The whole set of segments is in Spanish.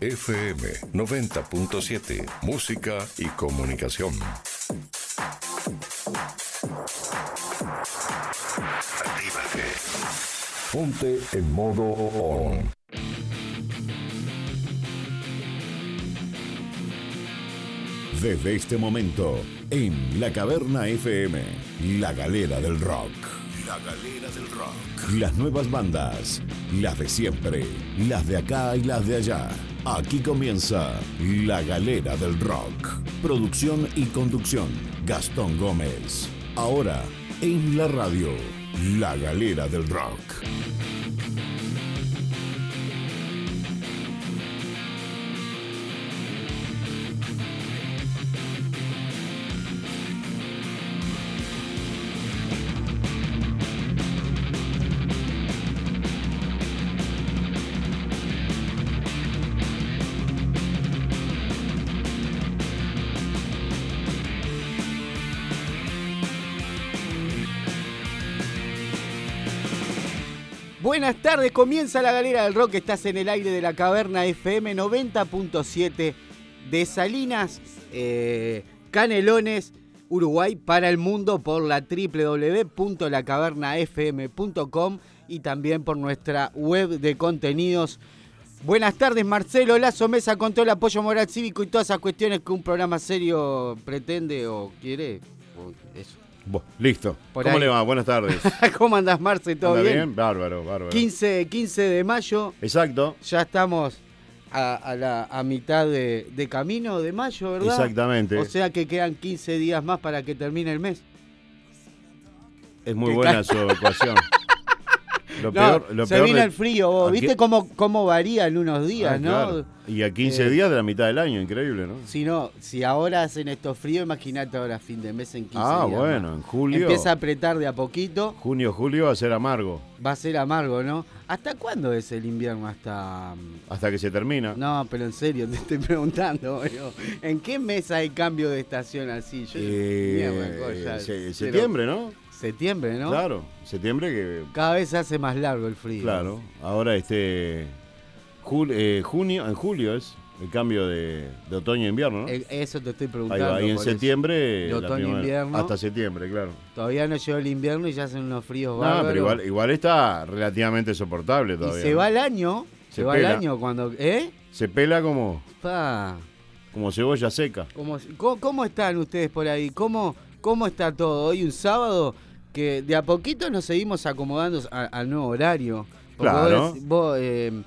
FM 90.7. Música y comunicación. Actívate. Ponte en modo on. Desde este momento, en La Caverna FM, la galera del rock. La galera del rock. Las nuevas bandas, las de siempre, las de acá y las de allá. Aquí comienza La Galera del Rock. Producción y conducción, Gastón Gómez. Ahora, en la radio, La Galera del Rock. Tardes, comienza la galera del rock, estás en el aire de la caverna FM 90.7 de Salinas, eh, Canelones, Uruguay, para el mundo por la www.lacavernafm.com y también por nuestra web de contenidos. Buenas tardes, Marcelo Lazo Mesa, con todo el apoyo moral cívico y todas esas cuestiones que un programa serio pretende o quiere. Listo. Por ¿Cómo ahí. le va? Buenas tardes. ¿Cómo andás, Marce? ¿Todo ¿Anda bien? Bárbaro, bárbaro. 15, 15 de mayo, Exacto. ya estamos a, a la, a mitad de, de camino de mayo, ¿verdad? Exactamente. O sea que quedan 15 días más para que termine el mes. es muy buena su ecuación. Lo No, peor, lo se peor viene de- el frío, vos, ¿viste cómo, cómo varían unos días, Ah, no? claro. Y a 15 Eh, días de la mitad del año, increíble, ¿no? Si no, si ahora hacen estos fríos, imagínate ahora fin de mes en 15 ah, días. bueno, más. en julio. Empieza a apretar de a poquito, Junio, julio va a ser amargo. va a ser amargo, ¿no? ¿Hasta cuándo es el invierno? Hasta... Hasta que se termina. No, pero en serio, te estoy preguntando. ¿En qué mes hay cambio de estación así? Yo Eh, Mierda, cosa, se- pero- septiembre, ¿no? Septiembre, ¿no? Claro, septiembre que. Cada vez se hace más largo el frío. Claro, ahora este. jul- eh, junio, en julio es el cambio de, de otoño a invierno, ¿no? Eh, Eso te estoy Ahí preguntando. va, y en septiembre. De otoño a invierno. Hasta septiembre, claro. Todavía no llegó el invierno y ya hacen unos fríos No, bárbaros. pero igual, igual está relativamente soportable Y todavía. se ¿no? va el año, se, Se va el pela. año cuando... ¿Eh? Se pela como, Pa, como cebolla seca. ¿cómo, cómo, cómo están ustedes por ahí? ¿Cómo, ¿Cómo está todo? Hoy un sábado que de a poquito nos seguimos acomodando a- al nuevo horario. Porque Claro. vos- vos, eh,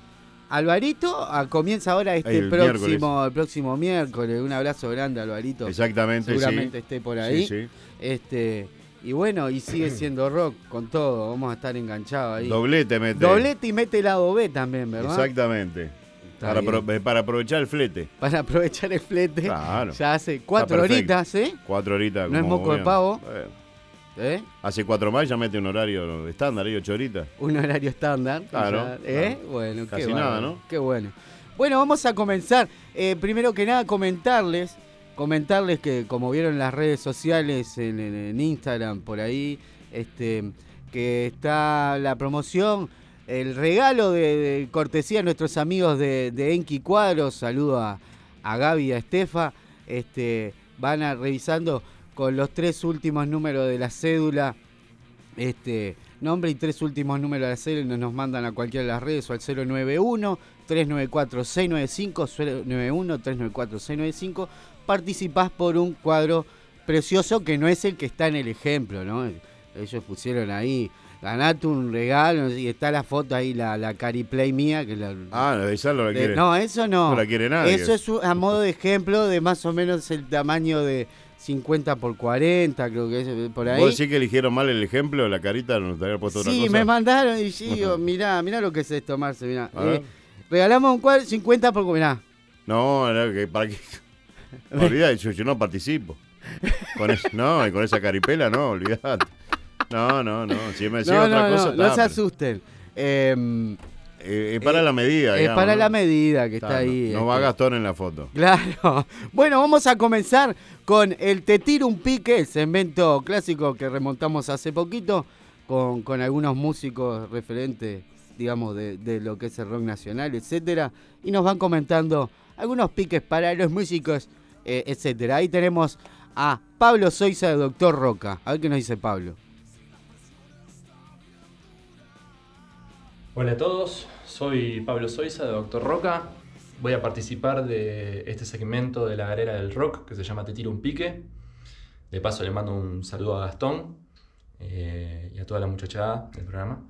Alvarito ah, comienza ahora este El próximo, el próximo miércoles. Un abrazo grande, Alvarito. Exactamente, Seguramente esté por ahí. Sí. Este, y bueno, y sigue siendo rock con todo. Vamos a estar enganchados ahí. Doblete mete. Doblete y mete lado B también, ¿verdad? Exactamente. Está Para, bien. eh, para aprovechar el flete. Para aprovechar el flete. Claro. Ya hace cuatro perfecto. horitas, ¿eh? Cuatro horitas. No es como moco de bien. pavo. Bueno, ¿Eh? hace cuatro más ya mete un horario estándar, ahí ocho horitas. Un horario estándar. Claro, ya, ¿Eh? claro. Bueno, Casi qué nada, ¿no? Qué bueno. Bueno, vamos a comenzar. Eh, primero que nada, comentarles, comentarles que como vieron en las redes sociales, en, en- en Instagram, por ahí, este, que está la promoción, el regalo de, de cortesía a nuestros amigos de, de Enki Cuadros. Saludo a, a Gaby y a Estefa. Este, van a revisando con los tres últimos números de la cédula este nombre y tres últimos números de la serie nos, mandan a cualquiera de las redes o al 091 394 695 091 394 695 participás por un cuadro precioso que no es el que está en el ejemplo no ellos pusieron ahí ganate un regalo y está la foto ahí la, la cariplay mía que la, Ah, esa no la de- quiere. no eso no No la quiere nadie. eso es un- a modo de ejemplo de más o menos el tamaño de 50 por 40 creo que es por ahí ¿Vos decís que eligieron mal el ejemplo? La carita no te había puesto otra Sí, cosa. me mandaron y sí, digo, mirá, mirá lo que es esto, Marce, mirá. Eh, regalamos un cuadro 50 por... Mirá. No, no, que para qué. Olvidate, yo, yo no participo. Con es- no, y con esa caripela no, olvidate. No, no, no. Si me decía No, otra no, cosa, no, no se asusten. Eh, eh, es para eh, la medida. es digamos, para ¿no? la medida que está, Está, no- ahí. No, va este. Gastón en la foto. Claro. Bueno, vamos a comenzar con el Te tiro un pique, segmento clásico que remontamos hace poquito con, con algunos músicos referentes digamos, de, de lo que es el rock nacional, etcétera, y nos van comentando algunos piques para los músicos, eh, etcétera. Ahí tenemos a Pablo Soiza de Doctor Roca. A ver qué nos dice Pablo. Hola a todos, soy Pablo Soiza de Doctor Roca. Voy a participar de este segmento de la galera del rock que se llama Te tiro un pique. De paso le mando un saludo a Gastón eh, y a toda la muchachada del programa.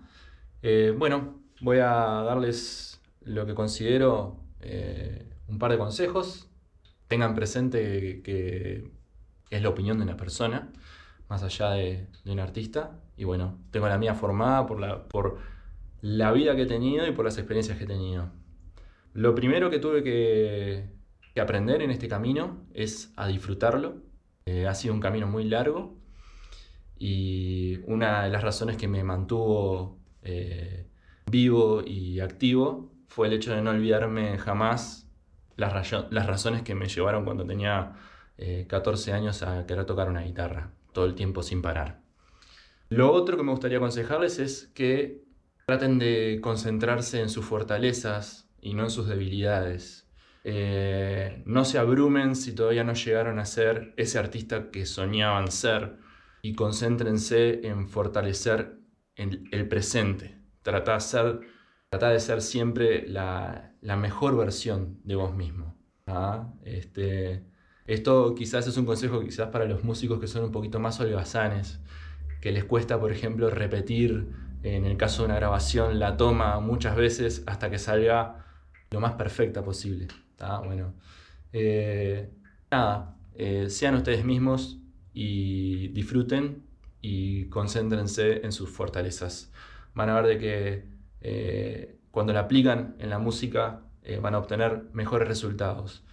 Eh, bueno, voy a darles lo que considero eh, un par de consejos. Tengan presente que, es la opinión de una persona, más allá de, de, un artista. Y bueno, tengo la mía formada por la, por la vida que he tenido y por las experiencias que he tenido. Lo primero que tuve que, aprender en este camino es a disfrutarlo. Eh, ha sido un camino muy largo y una de las razones que me mantuvo eh, vivo y activo fue el hecho de no olvidarme jamás las, razones que me llevaron cuando tenía 14 eh, años a querer tocar una guitarra, todo el tiempo sin parar. Lo otro que me gustaría aconsejarles es que Traten de concentrarse en sus fortalezas y no en sus debilidades. Eh, no se abrumen si todavía no llegaron a ser ese artista que soñaban ser y concéntrense en fortalecer el, presente. Trata de, ser, de ser siempre la, mejor versión de vos mismo. ¿ah? Este, esto quizás es un consejo quizás para los músicos que son un poquito más holgazanes, que les cuesta, por ejemplo, repetir en el caso de una grabación, la toma muchas veces hasta que salga lo más perfecta posible. Bueno, eh, nada, eh, sean ustedes mismos y disfruten y concéntrense en sus fortalezas. Van a ver de que eh, cuando la aplican en la música van a obtener mejores resultados.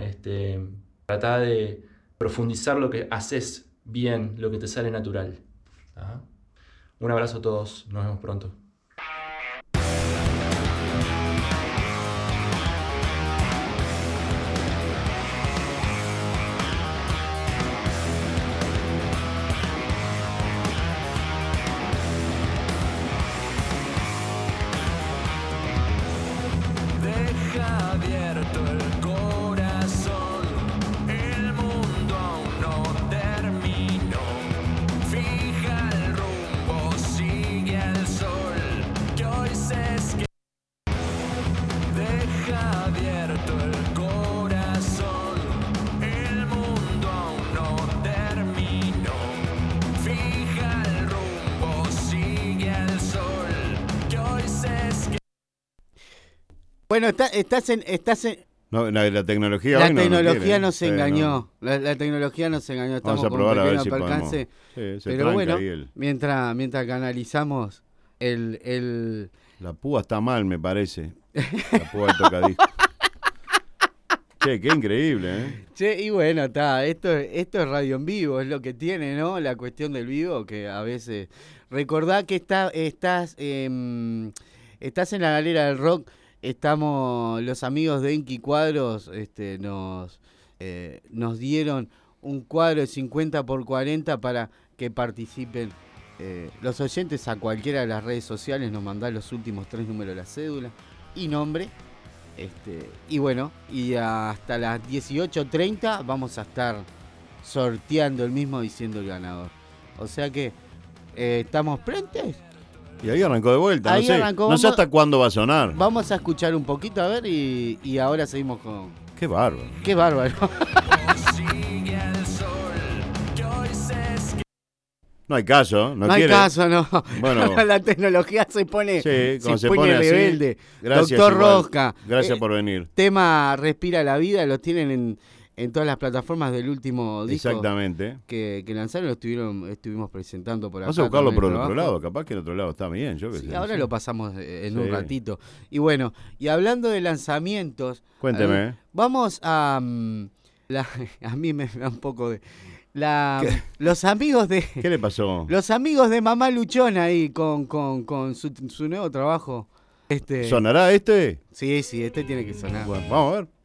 Este, trata de profundizar lo que haces bien, lo que te sale natural. Un abrazo a todos, nos vemos pronto. Estás en... Estás en no, la, tecnología la tecnología no nos engañó. La, tecnología nos engañó. Estamos Vamos a probar a ver si percance. Pero bueno, mientras, mientras que analizamos el, el... La púa está mal, me parece. La púa del tocadisco. che, qué increíble, ¿eh? Che, y bueno, está. Esto, esto es radio en vivo, es lo que tiene, ¿no? La cuestión del vivo, que a veces. Recordá que está, estás, eh, estás en la galera del rock estamos, los amigos de Enki Cuadros este, nos, eh, nos dieron un cuadro de 50 por 40 para que participen eh, los oyentes a cualquiera de las redes sociales, nos mandan los últimos tres números de la cédula y nombre. Este, y bueno, y hasta las 18.30 vamos a estar sorteando el mismo diciendo el ganador. O sea que eh, estamos frentes y ahí arrancó de vuelta. no sé, no sé hasta cuándo va a sonar. Vamos a escuchar un poquito a ver y, y ahora seguimos con. Qué bárbaro. Qué bárbaro. No hay caso, no, no hay caso, no. Bueno, la tecnología se pone, sí, se, se pone, rebelde. Gracias, Doctor Rosca. Gracias eh, por venir. Tema Respira la Vida, lo tienen en, en todas las plataformas del último disco Exactamente. Que, que lanzaron, lo estuvieron, estuvimos presentando por acá. Vamos a buscarlo por el otro lado, capaz que el otro lado está bien, yo sí, Ahora lo pasamos en un ratito. Y bueno, y hablando de lanzamientos. Cuénteme. Eh, vamos a. Mm, a mí me da un poco de. La, los amigos de. ¿Qué le pasó? Los amigos de Mamá Luchona ahí con, con, con su, su, nuevo trabajo. Este, ¿Sonará este? Sí, sí, este tiene que sonar. Bueno, vamos a ver.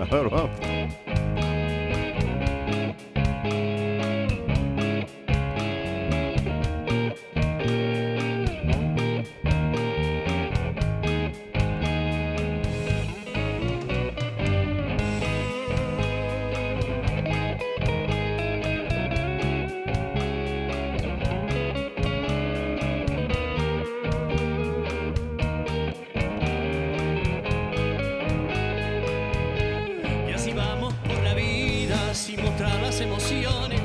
A ver. emociones,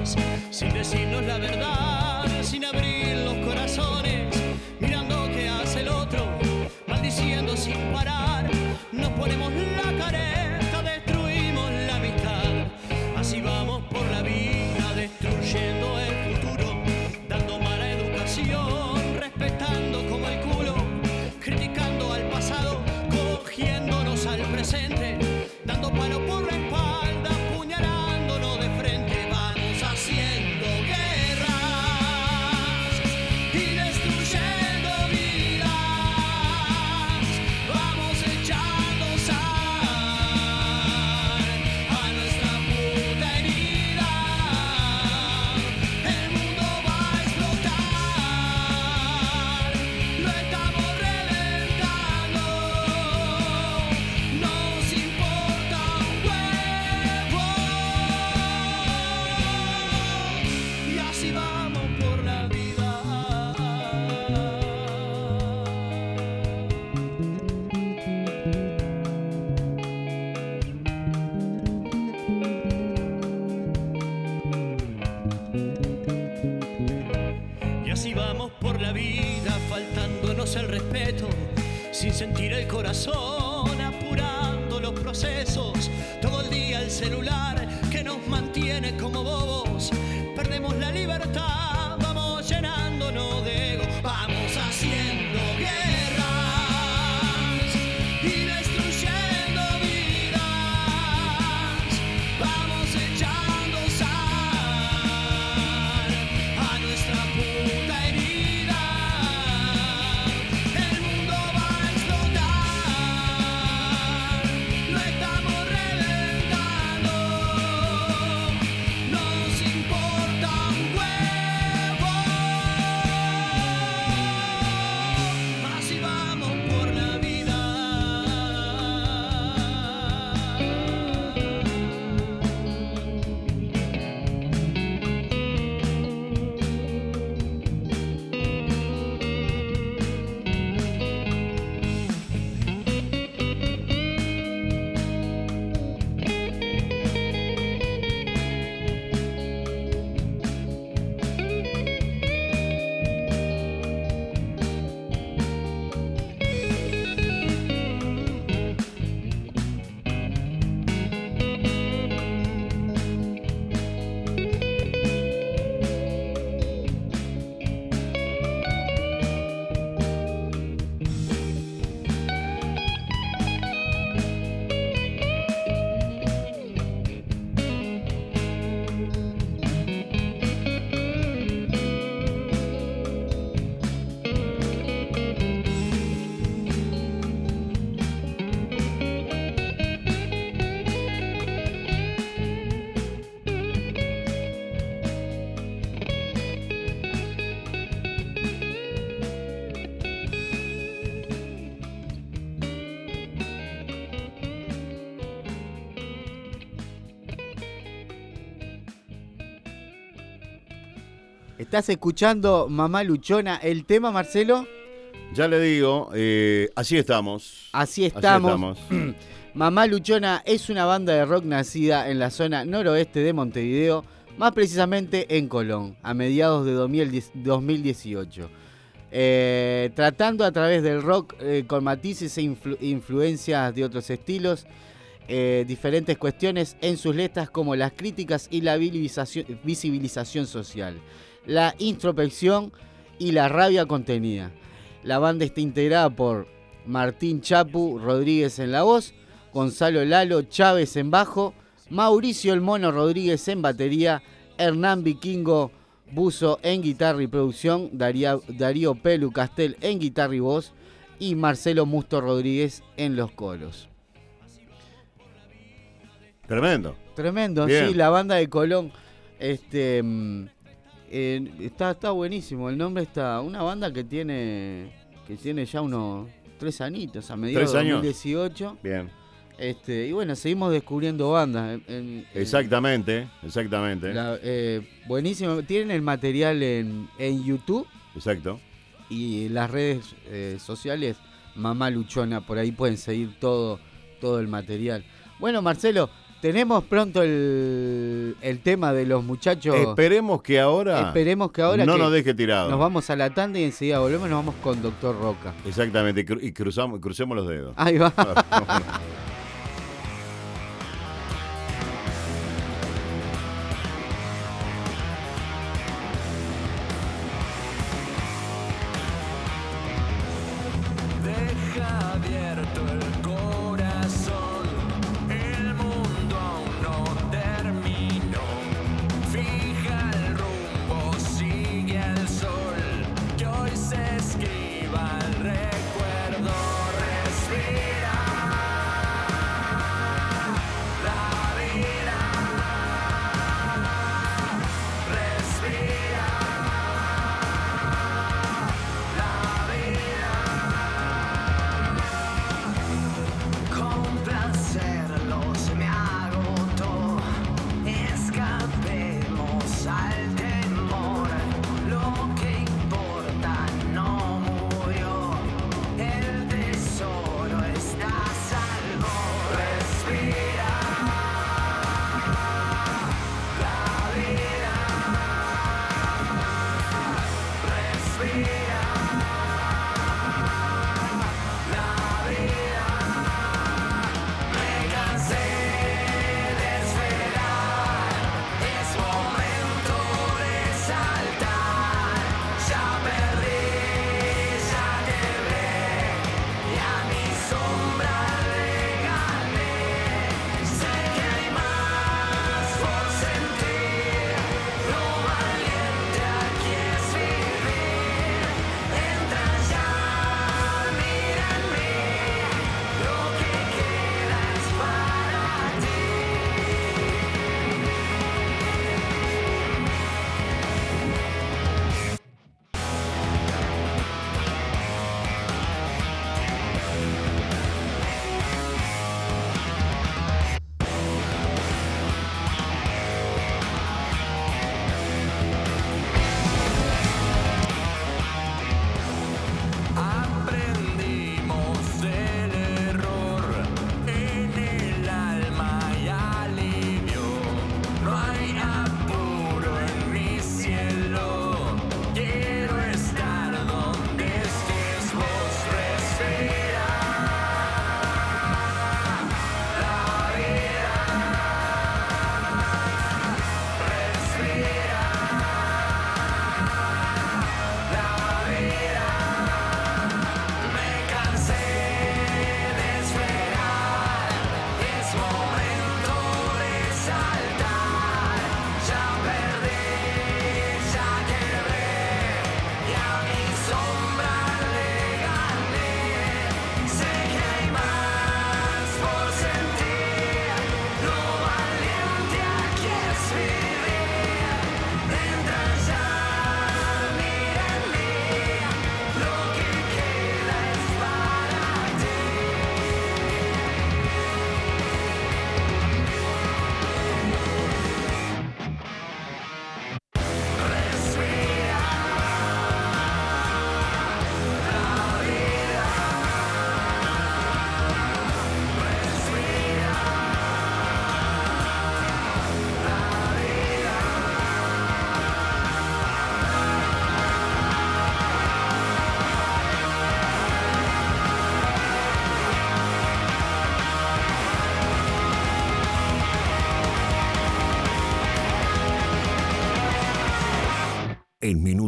Estás escuchando Mamá Luchona, el tema, Marcelo. Ya le digo, eh, así estamos. Así estamos. estamos. Mamá Luchona es una banda de rock nacida en la zona noroeste de Montevideo, más precisamente en Colón, a mediados de 2010 2018. Eh, tratando a través del rock eh, con matices e influ- influencias de otros estilos, eh, diferentes cuestiones en sus letras como las críticas y la visibilización social, la introspección y la rabia contenida. La banda está integrada por Martín Chapu Rodríguez en la voz, Gonzalo Lalo Chávez en bajo, Mauricio El Mono Rodríguez en batería, Hernán Vikingo Buzo en guitarra y producción, Darío Pelu Castel en guitarra y voz y Marcelo Musto Rodríguez en los coros. Tremendo. Tremendo, Bien. sí, la banda de Colón. Este mm, eh, está, está buenísimo. El nombre está. Una banda que tiene. que tiene ya unos tres añitos, a mediados de ¿Tres años? 2018. Bien. Este, y bueno, seguimos descubriendo bandas. en- en- Exactamente, exactamente. la- eh, buenísimo. Tienen el material en, en YouTube Exacto. y las redes eh, sociales. Mamá Luchona, por ahí pueden seguir todo, todo el material. Bueno, Marcelo, tenemos pronto el, el tema de los muchachos. Esperemos que ahora. Esperemos que ahora No que nos deje tirado. Nos vamos a la tanda y enseguida volvemos, nos vamos con Doctor Roca. Exactamente, y cruzamos, crucemos los dedos. Ahí va.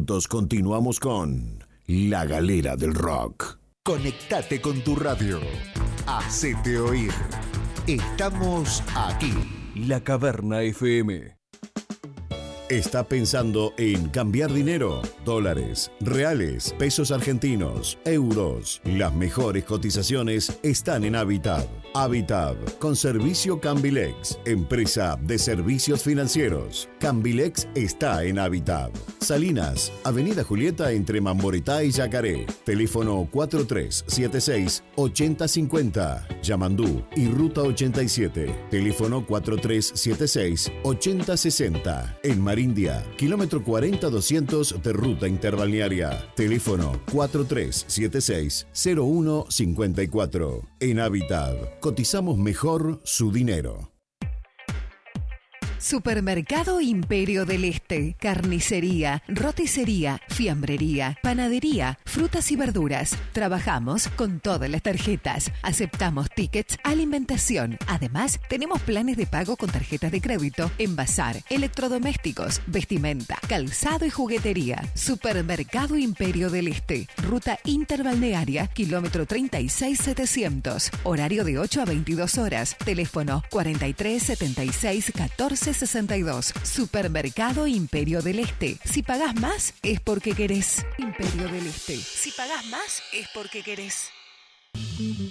minutos continuamos con La Galera del Rock. Conectate con tu radio. Hacete oír. Estamos aquí. La Caverna FM. ¿Está pensando en cambiar dinero? Dólares, reales, pesos argentinos, euros. Las mejores cotizaciones están en Habitat. Habitat, con servicio Cambilex, empresa de servicios financieros. Cambilex está en Habitat. Salinas, Avenida Julieta entre Mamboretá y Yacaré. Teléfono 4376-8050. Yamandú y Ruta 87. Teléfono 4376-8060. En Marindia, kilómetro 40-200 de Ruta Interbalnearia. Teléfono 4376-0154. En Habitat, cotizamos mejor su dinero. Supermercado Imperio del Este. Carnicería, roticería, fiambrería, panadería, frutas y verduras. Trabajamos con todas las tarjetas. Aceptamos tickets, alimentación. Además, tenemos planes de pago con tarjetas de crédito en bazar, electrodomésticos, vestimenta, calzado y juguetería. Supermercado Imperio del Este. Ruta interbalnearia, kilómetro 36700. Horario de 8 a 22 horas. Teléfono 43 76 14 62. Supermercado Imperio del Este. Si pagás más, es porque querés. Imperio del Este. Si pagás más, es porque querés.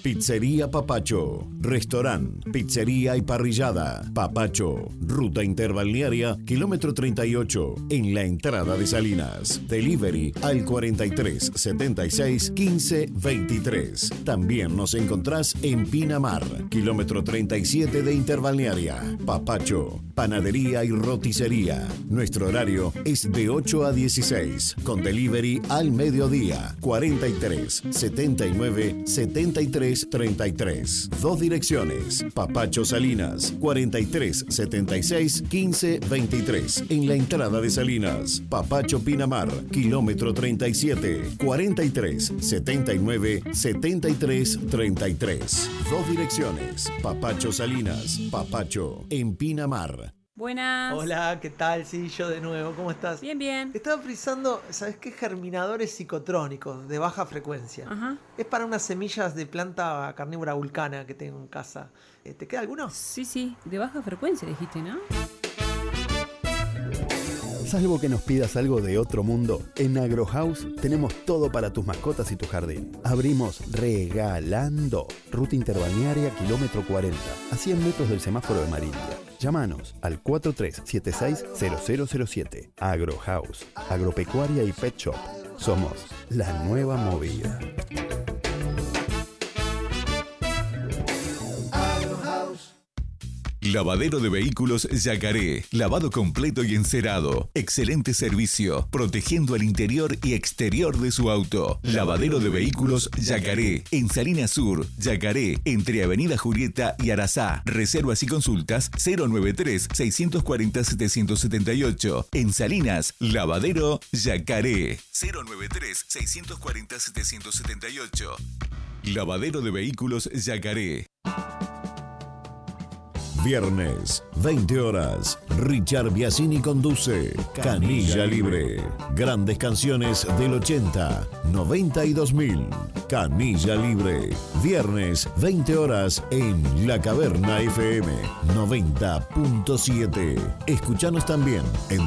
Pizzería Papacho, restaurante, pizzería y parrillada. Papacho, ruta interbalnearia, kilómetro 38, en la entrada de Salinas. Delivery al 43 76 15 23. También nos encontrás en Pinamar, kilómetro 37 de interbalnearia. Papacho, panadería y roticería. Nuestro horario es de 8 a 16, con delivery al mediodía. 43 79 73 33. Dos direcciones. Papacho Salinas, 43 76 15 23. En la entrada de Salinas. Papacho Pinamar, kilómetro 37, 43 79 73 33. Dos direcciones. Papacho Salinas, Papacho en Pinamar. Buenas. Hola, ¿qué tal? Sí, yo de nuevo, ¿cómo estás? Bien, bien. Estaba frisando, ¿sabes qué? Germinadores psicotrónicos de baja frecuencia. Ajá. Es para unas semillas de planta carnívora vulcana que tengo en casa. Eh, ¿Te queda alguno? Sí, sí, de baja frecuencia dijiste, ¿no? Salvo que nos pidas algo de otro mundo, en Agrohouse tenemos todo para tus mascotas y tu jardín. Abrimos regalando. Ruta interbalnearia kilómetro 40, a 100 metros del semáforo de Marilia. Llámanos al 4376-0007. Agrohouse, agropecuaria y pet shop. Somos la nueva movida. Lavadero de vehículos Yacaré. Lavado completo y encerado. Excelente servicio. Protegiendo el interior y exterior de su auto. Lavadero de vehículos Yacaré. En Salinas Sur, Yacaré. Entre Avenida Julieta y Arazá. Reservas y consultas 093-640-778. En Salinas, Lavadero Yacaré. 093-640-778. Lavadero de vehículos Yacaré. Viernes, 20 horas. Richard Biasini conduce Canilla Libre. Grandes canciones del 80, 90 y 2000. Canilla Libre. Viernes, 20 horas en La Caverna FM 90.7. Escuchanos también en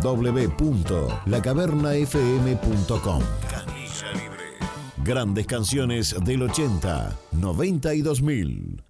www.lacavernafm.com. Canilla Libre. Grandes canciones del 80, 90 y 2000.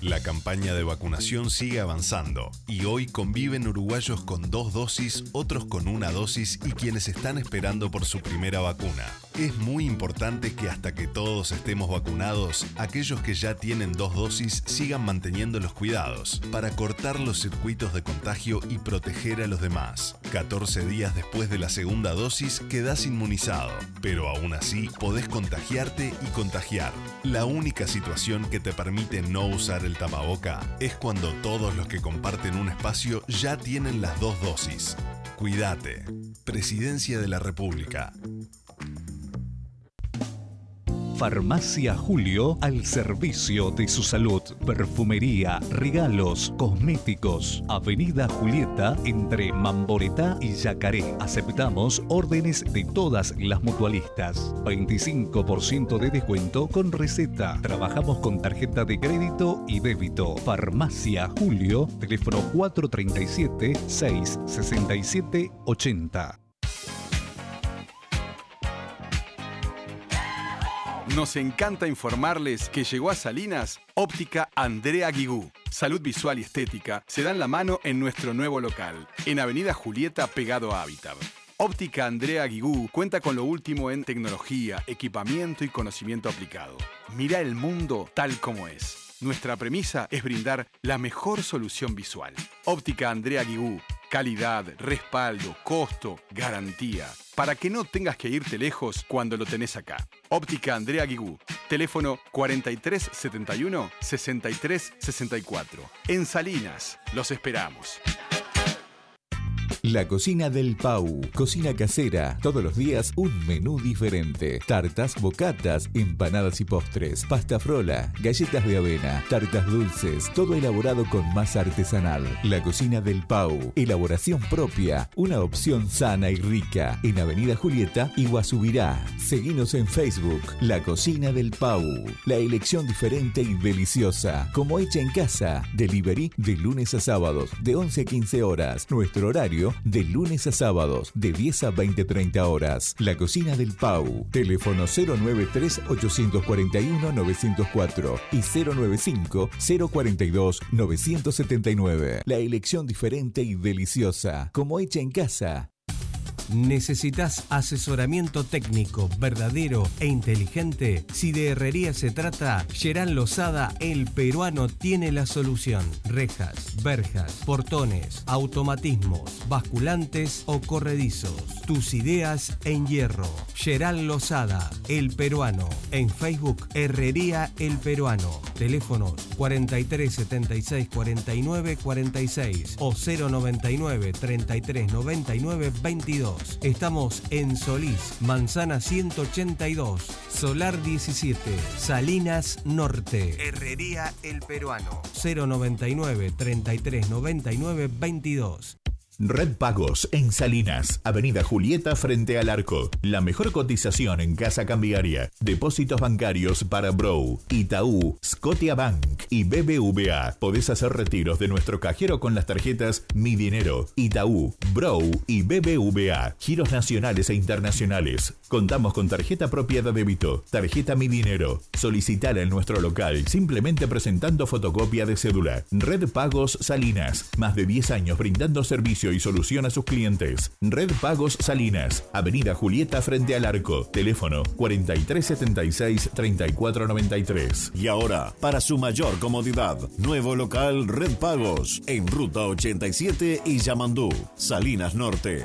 La campaña de vacunación sigue avanzando y hoy conviven uruguayos con dos dosis, otros con una dosis y quienes están esperando por su primera vacuna. Es muy importante que hasta que todos estemos vacunados, aquellos que ya tienen dos dosis sigan manteniendo los cuidados para cortar los circuitos de contagio y proteger a los demás. 14 días después de la segunda dosis quedás inmunizado, pero aún así podés contagiarte y contagiar. La única situación que te permite no usar el tapaboca es cuando todos los que comparten un espacio ya tienen las dos dosis. Cuídate. Presidencia de la República. Farmacia Julio al servicio de su salud. Perfumería, regalos, cosméticos. Avenida Julieta entre Mamboretá y Yacaré. Aceptamos órdenes de todas las mutualistas. 25% de descuento con receta. Trabajamos con tarjeta de crédito y débito. Farmacia Julio, teléfono 437 667 80. Nos encanta informarles que llegó a Salinas Óptica Andrea Guigú. Salud visual y estética se dan la mano en nuestro nuevo local, en Avenida Julieta pegado a Habitat. Óptica Andrea Guigú cuenta con lo último en tecnología, equipamiento y conocimiento aplicado. Mira el mundo tal como es. Nuestra premisa es brindar la mejor solución visual. Óptica Andrea Guigú. Calidad, respaldo, costo, garantía. Para que no tengas que irte lejos cuando lo tenés acá. Óptica Andrea Guigú. Teléfono 4371-6364. En Salinas, los esperamos. La cocina del Pau. Cocina casera. Todos los días un menú diferente. Tartas, bocatas, empanadas y postres. Pasta frola, galletas de avena, tartas dulces. Todo elaborado con masa artesanal. La cocina del Pau. Elaboración propia. Una opción sana y rica. En Avenida Julieta y Guasubirá. Seguinos en Facebook. La cocina del Pau. La elección diferente y deliciosa. Como hecha en casa. Delivery de lunes a sábados. De 11 a 15 horas. Nuestro horario de lunes a sábados de 10 a 20-30 horas. La cocina del Pau. Teléfono 093-841-904 y 095-042-979. La elección diferente y deliciosa, como hecha en casa. ¿Necesitas asesoramiento técnico verdadero e inteligente? Si de herrería se trata, Gerán Lozada, el peruano, tiene la solución. Rejas, verjas, portones, automatismos, basculantes o corredizos. Tus ideas en hierro. Gerán Lozada, el peruano. En Facebook, Herrería El Peruano. Teléfonos 43 76 49 46 o 099 33 99 22. Estamos en Solís, Manzana 182, Solar 17, Salinas Norte. Herrería El Peruano. 099 33 99 22. Red Pagos en Salinas, Avenida Julieta frente al arco. La mejor cotización en casa cambiaria. Depósitos bancarios para Bro, Itaú, Scotiabank y BBVA. Podés hacer retiros de nuestro cajero con las tarjetas Mi Dinero, Itaú, Bro y BBVA. Giros nacionales e internacionales. Contamos con tarjeta propia de débito, tarjeta Mi Dinero. Solicitala en nuestro local simplemente presentando fotocopia de cédula. Red Pagos Salinas, más de 10 años brindando servicio y solución a sus clientes. Red Pagos Salinas, Avenida Julieta frente al arco. Teléfono 4376-3493. Y ahora, para su mayor comodidad, nuevo local Red Pagos en Ruta 87 y Yamandú, Salinas Norte.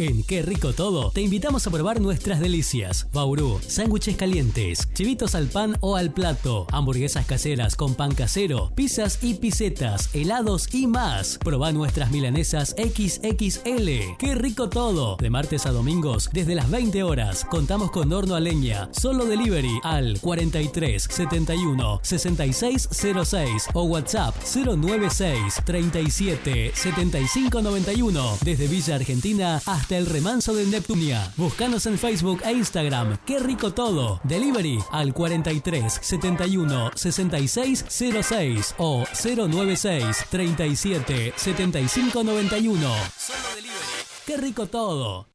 En Qué Rico Todo, te invitamos a probar nuestras delicias. Bauru, sándwiches calientes, chivitos al pan o al plato, hamburguesas caseras con pan casero, pizzas y pisetas, helados y más. Probá nuestras milanesas XXL. Qué Rico Todo, de martes a domingos desde las 20 horas. Contamos con horno a leña, solo delivery al 43 71 66 06 o WhatsApp 096 37 75 91 desde Villa Argentina hasta el remanso de Neptunia. Búscanos en Facebook e Instagram. Qué rico todo. Delivery al 43 71 66 06 o 096 37 75 91. Solo delivery. Qué rico todo.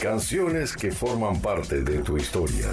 Canciones que forman parte de tu historia.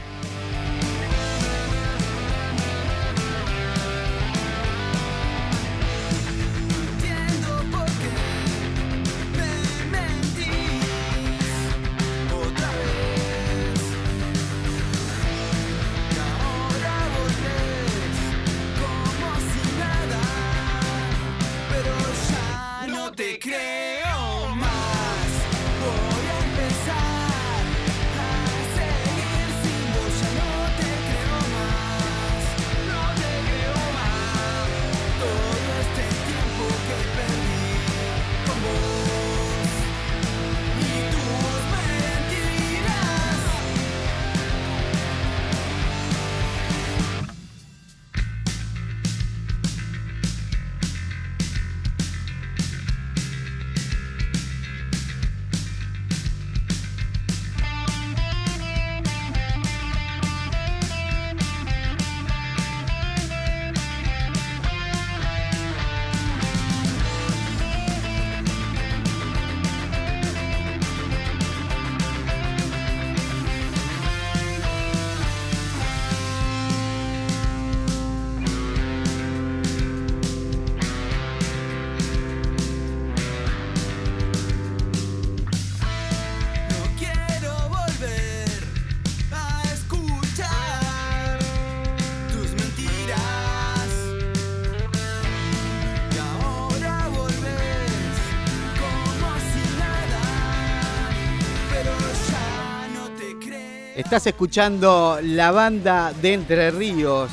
Estás escuchando la banda de Entre Ríos,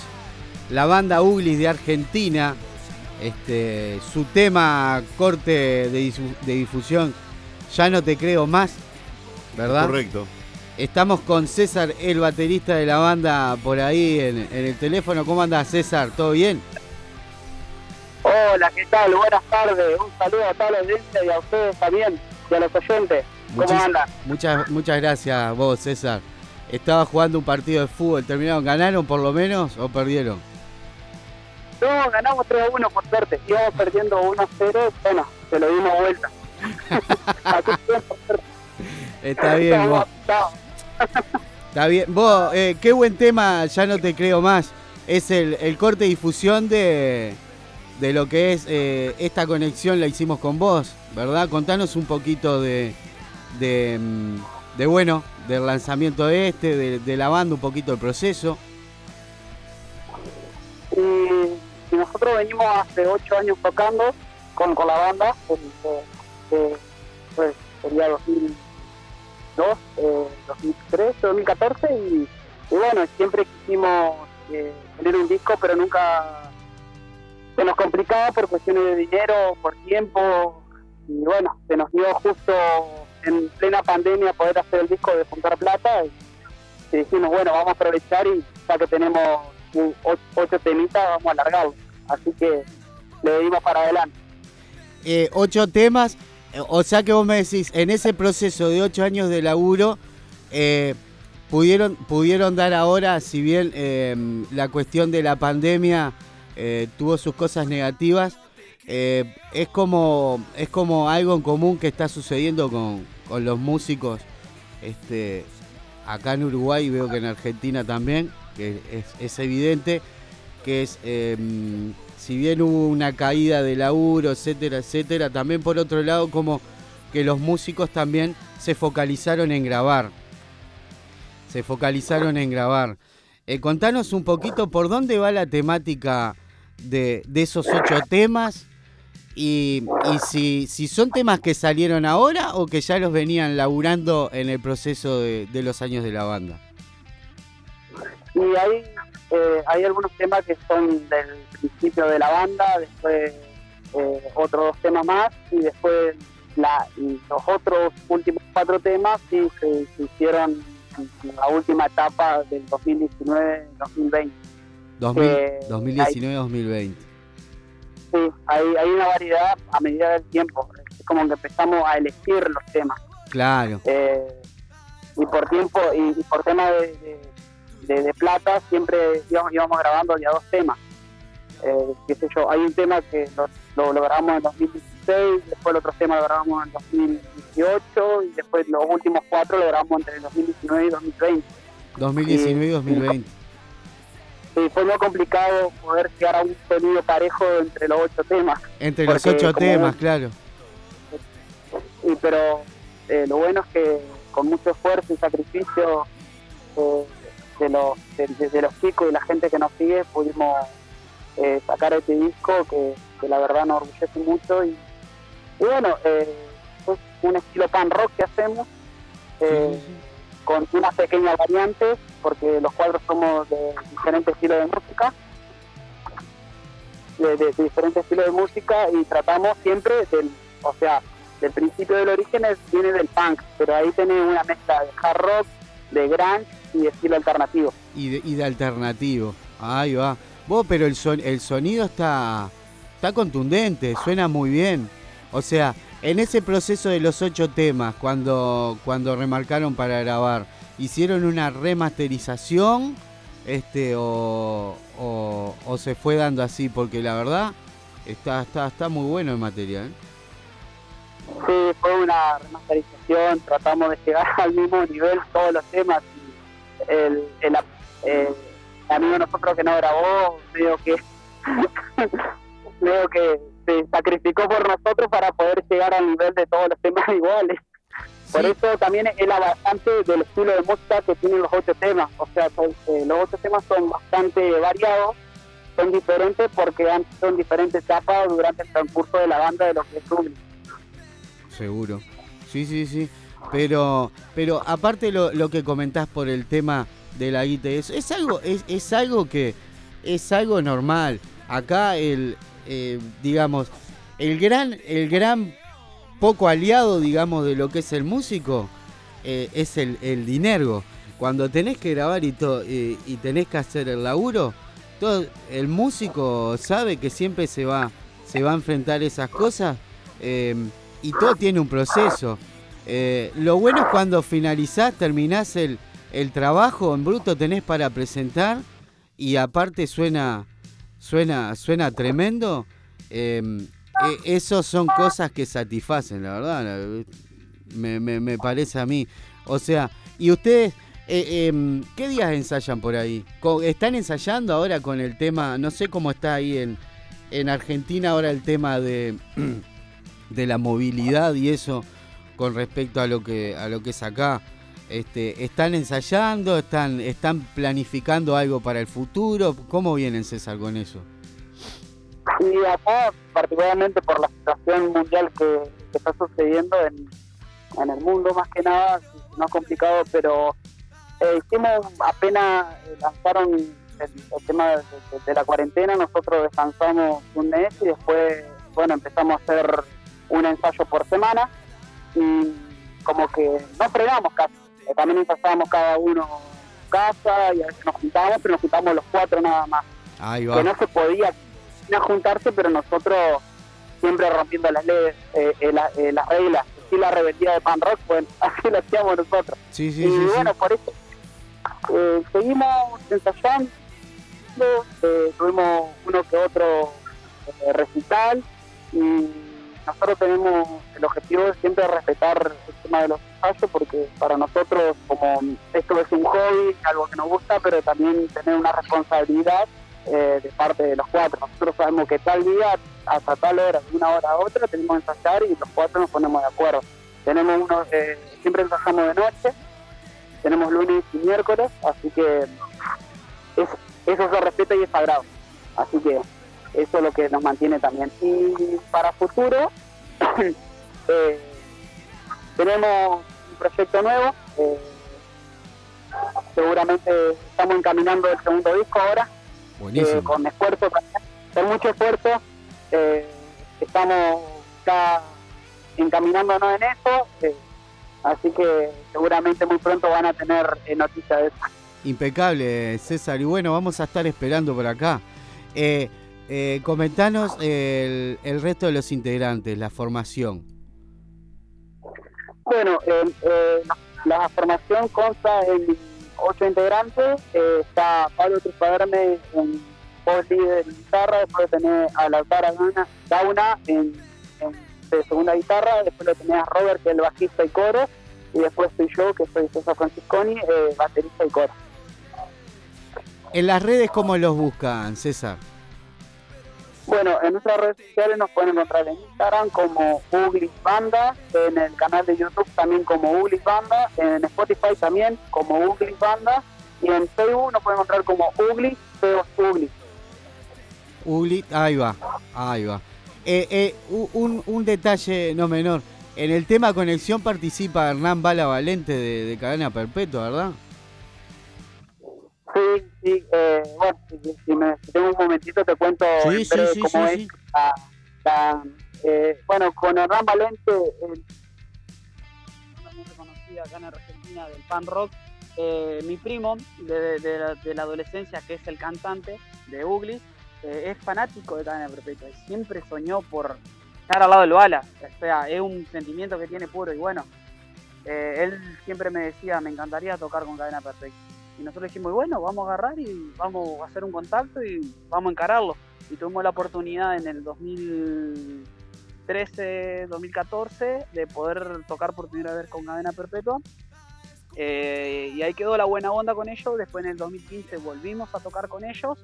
la banda Uglis de Argentina. Este, su tema corte de, difusión, Ya no te creo más, ¿verdad? Correcto. Estamos con César, el baterista de la banda, por ahí en, en el teléfono. ¿Cómo anda César? ¿Todo bien? Hola, ¿qué tal? Buenas tardes. Un saludo a toda la audiencia y a ustedes también, y a los oyentes. ¿Cómo Muchis- andan? Muchas, muchas gracias vos, César. Estaba jugando un partido de fútbol, ¿terminaron? ¿Ganaron por lo menos o perdieron? No, ganamos 3 a 1 por suerte. Íbamos perdiendo 1 a 0. Bueno, se lo dimos vuelta. Está bien, vos. Está bien. Vos, eh, qué buen tema, ya no te creo más. Es el, el corte de difusión de, de lo que es eh, esta conexión, la hicimos con vos, ¿verdad? Contanos un poquito de, de, mm, de, bueno, del lanzamiento de este, de, de la banda, un poquito el proceso. Y, nosotros venimos hace 8 años tocando con, la banda. eh, pues, sería 2002, eh, 2013, 2014. Y, y bueno, siempre quisimos eh, tener un disco, pero nunca se nos complicaba por cuestiones de dinero, por tiempo. Y bueno, se nos dio justo en plena pandemia poder hacer el disco de Juntar Plata. Y, dijimos, bueno, vamos a aprovechar y ya que tenemos u- o- ocho temitas, vamos a alargarlo. Así que le dimos para adelante. Eh, ocho temas, eh, o sea que vos me decís, en ese proceso de ocho años de laburo, eh, pudieron, pudieron dar ahora, si bien eh, la cuestión de la pandemia tuvo sus cosas negativas, es, como, es como algo en común que está sucediendo con, con los músicos este, acá en Uruguay y veo que en Argentina también, que es, evidente, que es, eh, si bien hubo una caída de laburo, etcétera, etcétera, también por otro lado como que los músicos también se focalizaron en grabar. Se focalizaron en grabar. Eh, contanos un poquito por dónde va la temática de esos ocho temas y, y si, si son temas que salieron ahora o que ya los venían laburando en el proceso de, de los años de la banda. Y hay, eh, hay algunos temas que son del principio de la banda, después eh, otros dos temas más y después la, y los otros últimos cuatro temas sí se, se hicieron en la última etapa del 2019-2020. 2000 Eh, 2019-2020. Sí, hay, hay una variedad a medida del tiempo. Es como que empezamos a elegir los temas. Claro. Eh, y por tiempo y, y por tema de, de- de- de plata siempre íbamos, íbamos grabando ya dos temas. Eh, qué sé yo, hay un tema que lo, lo, lo grabamos en 2016, después el otro tema lo grabamos en 2018 y después los últimos cuatro lo grabamos entre el 2019 y 2020. 2019 y 2020. Fue muy complicado poder llegar a un sonido parejo entre los ocho temas. Entre los ocho temas, claro. y pero eh, lo bueno es que con mucho esfuerzo y sacrificio eh, de, los, de, los chicos y la gente que nos sigue pudimos eh, sacar este disco que, que la verdad nos orgullece mucho y, y bueno, es un estilo pan rock que hacemos con unas pequeñas variantes porque los cuadros somos de diferentes estilos de música de, diferentes estilos de música y tratamos siempre del, o sea, del principio del origen es- viene del punk, pero ahí tenés una mezcla de hard rock, de grunge y de estilo alternativo. Y de, y de alternativo. Ahí va. Vos, pero el, son, el sonido está, está contundente, suena muy bien. O sea, en ese proceso de los ocho temas, cuando, cuando remarcaron para grabar, ¿hicieron una remasterización este o, o, se fue dando así? Porque la verdad está, está, está muy bueno el material. Sí, fue una remasterización, tratamos de llegar al mismo nivel todos los temas. Y el, el, eh, amigo nosotros que no grabó, medio que, medio que se sacrificó por nosotros para poder llegar al nivel de todos los temas iguales. Por eso también es la bastante del estilo de música que tienen los ocho temas. O sea, son, eh, los ocho temas son bastante variados, son diferentes porque han son diferentes etapas durante el transcurso de la banda de los que es Ugly. Seguro. Sí, sí, sí. Pero, pero aparte lo, lo que comentás por el tema de la guita y eso, es algo, es, es algo que es algo normal. Acá el, eh, digamos, el gran, el gran poco aliado, digamos, de lo que es el músico, eh, es el, el dinero. Cuando tenés que grabar y, y tenés que hacer el laburo, todo, el músico sabe que siempre se va, se va a enfrentar esas cosas eh, y todo tiene un proceso. Eh, lo bueno es cuando finalizás, terminás el, el trabajo en bruto, tenés para presentar y aparte suena, suena, suena tremendo. Eh, esos son cosas que satisfacen, la verdad. Me, me- me parece a mí. O sea, y ustedes, eh, em, ¿qué días ensayan por ahí? ¿Están ensayando ahora con el tema? No sé cómo está ahí en, en Argentina ahora el tema de, de la movilidad y eso con respecto a lo que a lo que es acá. Este, ¿Están ensayando? ¿Están, ¿Están planificando algo para el futuro? ¿Cómo vienen, César, con eso? Y acá, particularmente por la situación mundial que, que está sucediendo en, en el mundo, más que nada, no es complicado, pero eh, hicimos, apenas lanzaron el, el tema de, de- de la cuarentena, nosotros descansamos un mes y después, bueno, empezamos a hacer un ensayo por semana y como que no frenamos casi, también ensayábamos cada uno en casa y a veces nos juntábamos, pero nos juntamos los cuatro nada más. Ahí que no se podía no juntarse, pero nosotros siempre rompiendo las leyes, eh, eh, la- eh, las reglas, sí la rebeldía de pan rock, bueno, así lo hacíamos nosotros. Sí, sí, y sí, bueno, por eso eh, seguimos ensayando, eh, tuvimos uno que otro recital y nosotros tenemos el objetivo de siempre respetar el tema de los ensayos porque para nosotros como esto es un hobby, algo que nos gusta, pero también tener una responsabilidad eh, de parte de los cuatro. Nosotros sabemos que tal día, hasta tal hora, de una hora a otra, tenemos que ensayar y los cuatro nos ponemos de acuerdo. Tenemos uno, eh, siempre ensayamos de noche, tenemos lunes y miércoles, así que es- eso se respeta y es sagrado. Así que eso es lo que nos mantiene también. Y para futuro, eh, tenemos un proyecto nuevo. eh, seguramente estamos encaminando el segundo disco ahora, Buenísimo. eh, con esfuerzo, con mucho esfuerzo. eh, estamos ya encaminándonos en eso, eh, así que seguramente muy pronto van a tener eh, noticias de eso. Impecable, César. Y bueno, vamos a estar esperando por acá. Eh, eh, comentanos el, el resto de los integrantes, la formación. Bueno, la formación consta en ocho integrantes. eh, está Pablo Truspaderme en voz líder de guitarra, después tenés a Lautara Gauna, Gauna en, en- de segunda guitarra, después lo tenés a Robert, que es el bajista y coro, y después soy yo, que soy César Francisconi, eh, baterista y coro. En las redes, ¿cómo los buscan, César? Bueno, en nuestras redes sociales nos pueden encontrar en Instagram como Uglis Banda, en el canal de YouTube también como Uglis Banda, en Spotify también como Uglis Banda y en Facebook nos pueden encontrar como Uglis, Feos Uglis. Ugly, ahí va, ahí va. Eh, eh, un, un detalle no menor. En el tema conexión participa Hernán Bala Valente de Cadena Perpetua, ¿verdad? Sí, sí, eh, bueno, si, si me, si tengo un momentito te cuento Sí, sí, sí, cómo es la- la, eh, bueno, con Hernán Valente, el muy reconocida acá en Argentina del pan rock, eh, mi primo de, de la, de la adolescencia, que es el cantante de Ugly, eh, es fanático de Cadena Perpetua y siempre soñó por estar al lado del Bala. O sea, es un sentimiento que tiene puro y bueno, eh, él siempre me decía, me encantaría tocar con Cadena Perpetua. Y nosotros dijimos, bueno, vamos a agarrar y vamos a hacer un contacto y vamos a encararlo. Y tuvimos la oportunidad en el 2013, 2014 de poder tocar por primera vez con Cadena Perpetua. Eh, y ahí quedó la buena onda con ellos. Después en el 2015 volvimos a tocar con ellos.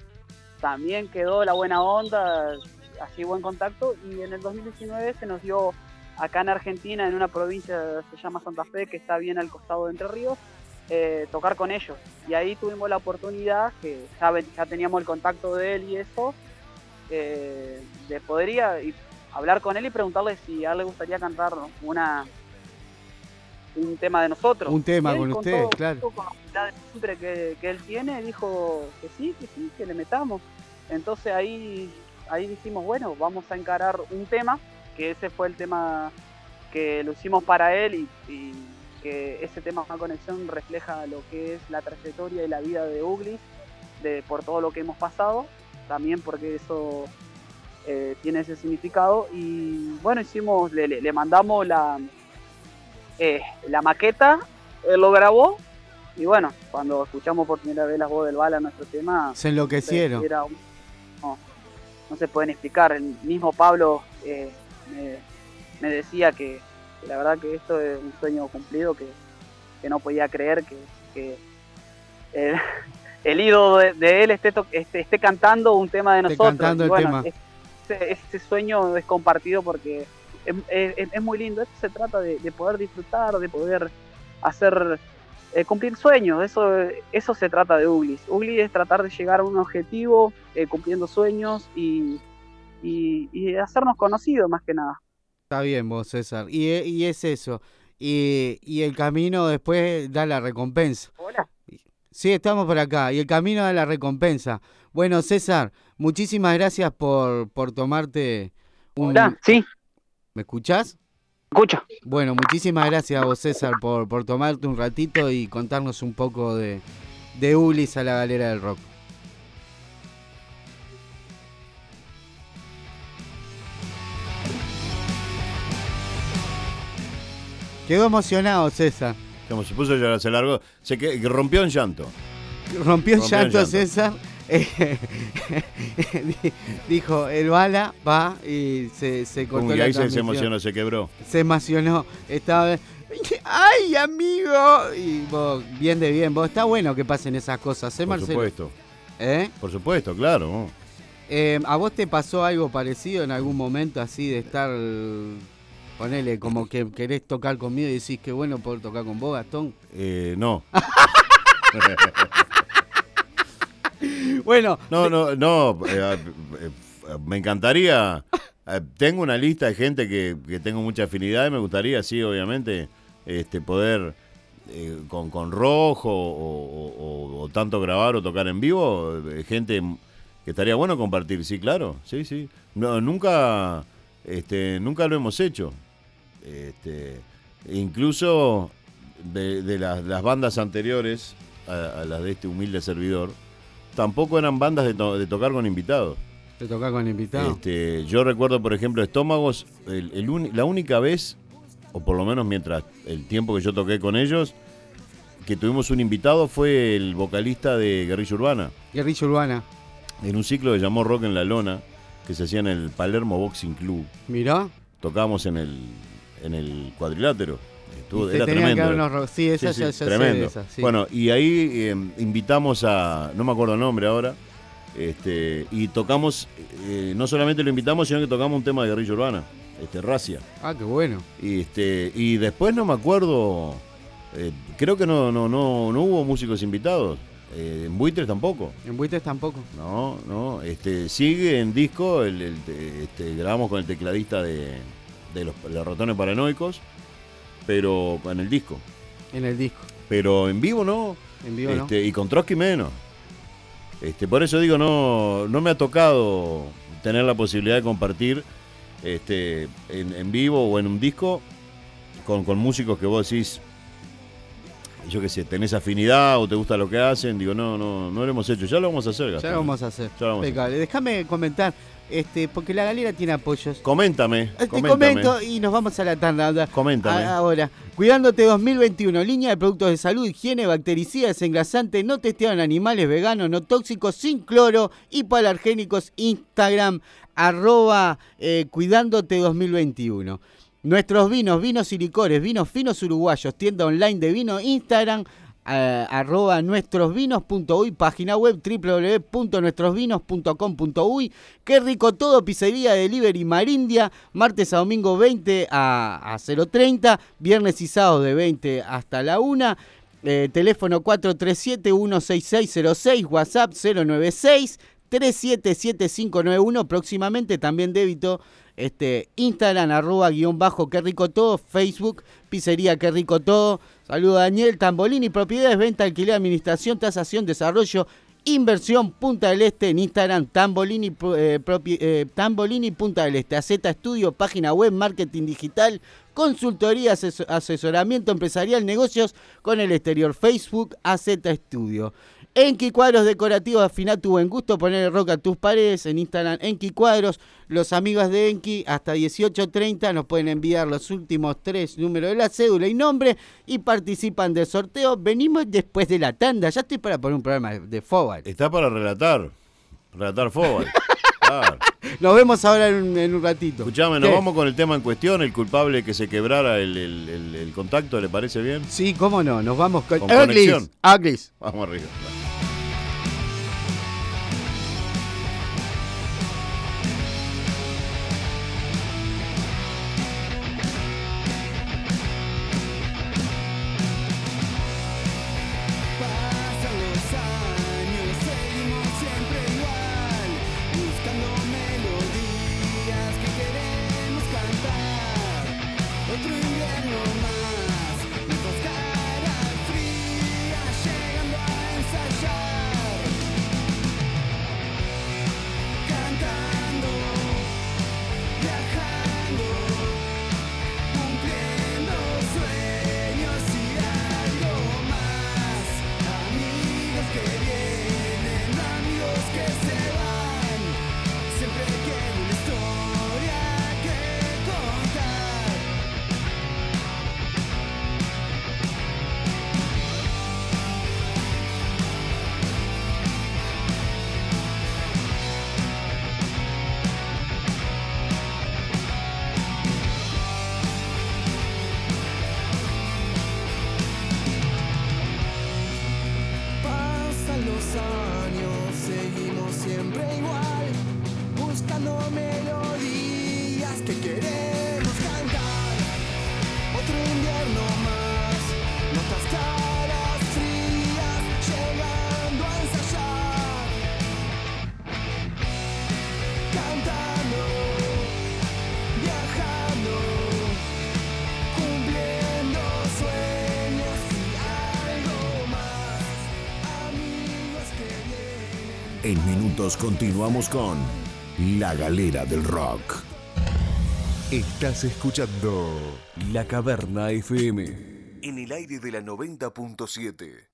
También quedó la buena onda, así buen contacto. Y en el 2019 se nos dio acá en Argentina, en una provincia que se llama Santa Fe, que está bien al costado de Entre Ríos, eh, tocar con ellos. Y ahí tuvimos la oportunidad, que ya, ya teníamos el contacto de él y eso, eh, de poder ir a- y hablar con él y preguntarle si a él le gustaría cantar una un tema de nosotros. Un tema con ustedes, claro. Con la siempre que, que él tiene, dijo que sí, que sí, que le metamos. Entonces ahí, ahí dijimos, bueno, vamos a encarar un tema, que ese fue el tema que lo hicimos para él y, y que ese tema Conexión refleja lo que es la trayectoria y la vida de Uglis, de, por todo lo que hemos pasado, también porque eso eh, tiene ese significado. Y bueno, hicimos, le, le- mandamos la, eh, la maqueta, él lo grabó. Y bueno, cuando escuchamos por primera vez la voz del Bala, nuestro tema, Se enloquecieron. era un- no, no se pueden explicar. El mismo Pablo eh, me, me decía que la verdad que esto es un sueño cumplido, que, que no podía creer que, que el, el ídolo de, de él esté, to- esté, esté cantando un tema de nosotros. cantando el bueno, tema. Ese, ese sueño es compartido porque es, es- es muy lindo. Esto se trata de, de poder disfrutar, de poder hacer eh, cumplir sueños. Eso, eso se trata de Uglis. Uglis es tratar de llegar a un objetivo eh, cumpliendo sueños y, y, y hacernos conocidos más que nada. Está bien vos, César. Y, e- y es eso. Y, y el camino después da la recompensa. Hola. Sí, estamos por acá. Y el camino da la recompensa. Bueno, César, muchísimas gracias por, por tomarte un... Hola, sí. ¿Me escuchás? Escucho. Bueno, muchísimas gracias a vos, César, por, por tomarte un ratito y contarnos un poco de, de Ulis a la galera del rock. Quedó emocionado, César. Como se puso a llorar, se largó, se que, rompió en llanto. Rompió Rompió en llanto, llanto. César. Eh, di- dijo, el bala va y se, se cortó la ahí se, emocionó, se quebró. Se emocionó. Estaba. ¡Ay, amigo! Y vos, bien de bien. Vos, está bueno que pasen esas cosas, ¿eh, Por Marcelo? supuesto. ¿Eh? Por supuesto, claro. Eh, ¿A vos te pasó algo parecido en algún momento así de estar. Ponele, como que querés tocar conmigo y decís que bueno poder tocar con vos, Gastón? Eh, no. bueno. No, no, no. eh, eh, me encantaría. eh, Tengo una lista de gente que, que tengo mucha afinidad y me gustaría, sí, obviamente, este, poder eh, con, con rojo o, o- o tanto grabar o tocar en vivo, eh, gente que estaría bueno compartir, sí, claro, sí, sí. No, nunca, este, nunca lo hemos hecho. Este, incluso de, de las, las bandas anteriores a, a las de este humilde servidor, tampoco eran bandas de, to- de tocar con invitados. ¿Te tocar con invitado? Este, yo recuerdo, por ejemplo, Estómagos, el- el uni- la única vez, o por lo menos mientras el tiempo que yo toqué con ellos, que tuvimos un invitado fue el vocalista de Guerrilla Urbana. Guerrilla Urbana. En un ciclo que llamó Rock en la Lona, que se hacía en el Palermo Boxing Club. Mirá. Tocábamos en el, en el cuadrilátero. Estuvo- era tremendo. unos sí, esa ya- ya de tremendo. esa, sí. Bueno, y ahí eh, invitamos a, no me acuerdo el nombre ahora, este, y tocamos, eh, no solamente lo invitamos, sino que tocamos un tema de guerrilla urbana, este, Racia. Ah, qué bueno. Y, este, y después no me acuerdo, eh, creo que no, no, no, no hubo músicos invitados, eh, en Buitres tampoco. En Buitres tampoco. No, no, este, sigue en disco, el, el- este, grabamos con el tecladista de, de los, los ratones paranoicos, pero en el disco. En el disco. Pero en vivo no. En vivo no. Este, Y con Trotsky menos. Este, por eso digo, no, no me ha tocado tener la posibilidad de compartir este, en, en vivo o en un disco con, con músicos que vos decís, yo qué sé, tenés afinidad o te gusta lo que hacen. Digo, no, no, no lo hemos hecho. Ya lo vamos a hacer, Ya Gastón. lo vamos a hacer. Ya lo vamos a hacer. Impecable. Déjame comentar, este, porque la galera tiene apoyos. Coméntame. Te coméntame. comento y nos vamos a la tanda. anda. Coméntame. Ahora, Cuidándote 2021, línea de productos de salud, higiene, bactericidas, engrasante, no testeado en animales veganos, no tóxicos, sin cloro, hipoalergénicos, Instagram, arroba eh, Cuidándote 2021. Nuestros vinos, vinos y licores, vinos finos uruguayos, tienda online de vino, Instagram, eh, arroba nuestrosvinos.uy, página web www.nuestrosvinos.com.uy. Qué rico todo, pizzería Delivery Marindia, martes a domingo 20 a, a 0.30, viernes y sábado de 20 hasta la 1. Eh, teléfono 437-16606, WhatsApp 096 377591, próximamente también débito Este, Instagram, arroba guion bajo, qué rico todo. Facebook, pizzería, qué rico todo. Saludo a Daniel Tambolini, propiedades, venta, alquiler, administración, tasación, desarrollo, inversión, Punta del Este en Instagram, Tambolini, eh, eh, Tambolini Punta del Este. AZ Estudio, página web, marketing digital, consultoría, ases- asesoramiento empresarial, negocios con el exterior. Facebook, AZ Estudio. Enki Cuadros Decorativos, afina tu buen gusto, poner roca a tus paredes en Instagram Enki Cuadros. Los amigos de Enki hasta 18.30 nos pueden enviar los últimos tres números de la cédula y nombre y participan del sorteo. Venimos después de la tanda. Ya estoy para poner un programa de- Fobal. Está para relatar. Relatar. Claro. Nos vemos ahora en, un- en un ratito. Escuchame, nos ¿Qué? vamos con el tema en cuestión, el culpable que se quebrara el, el- el- el contacto, ¿le parece bien? Sí, cómo no, nos vamos con, Con. Uglies. Vamos arriba. Minutos continuamos con La Galera del Rock. Estás escuchando La Caverna FM en el aire de la 90.7.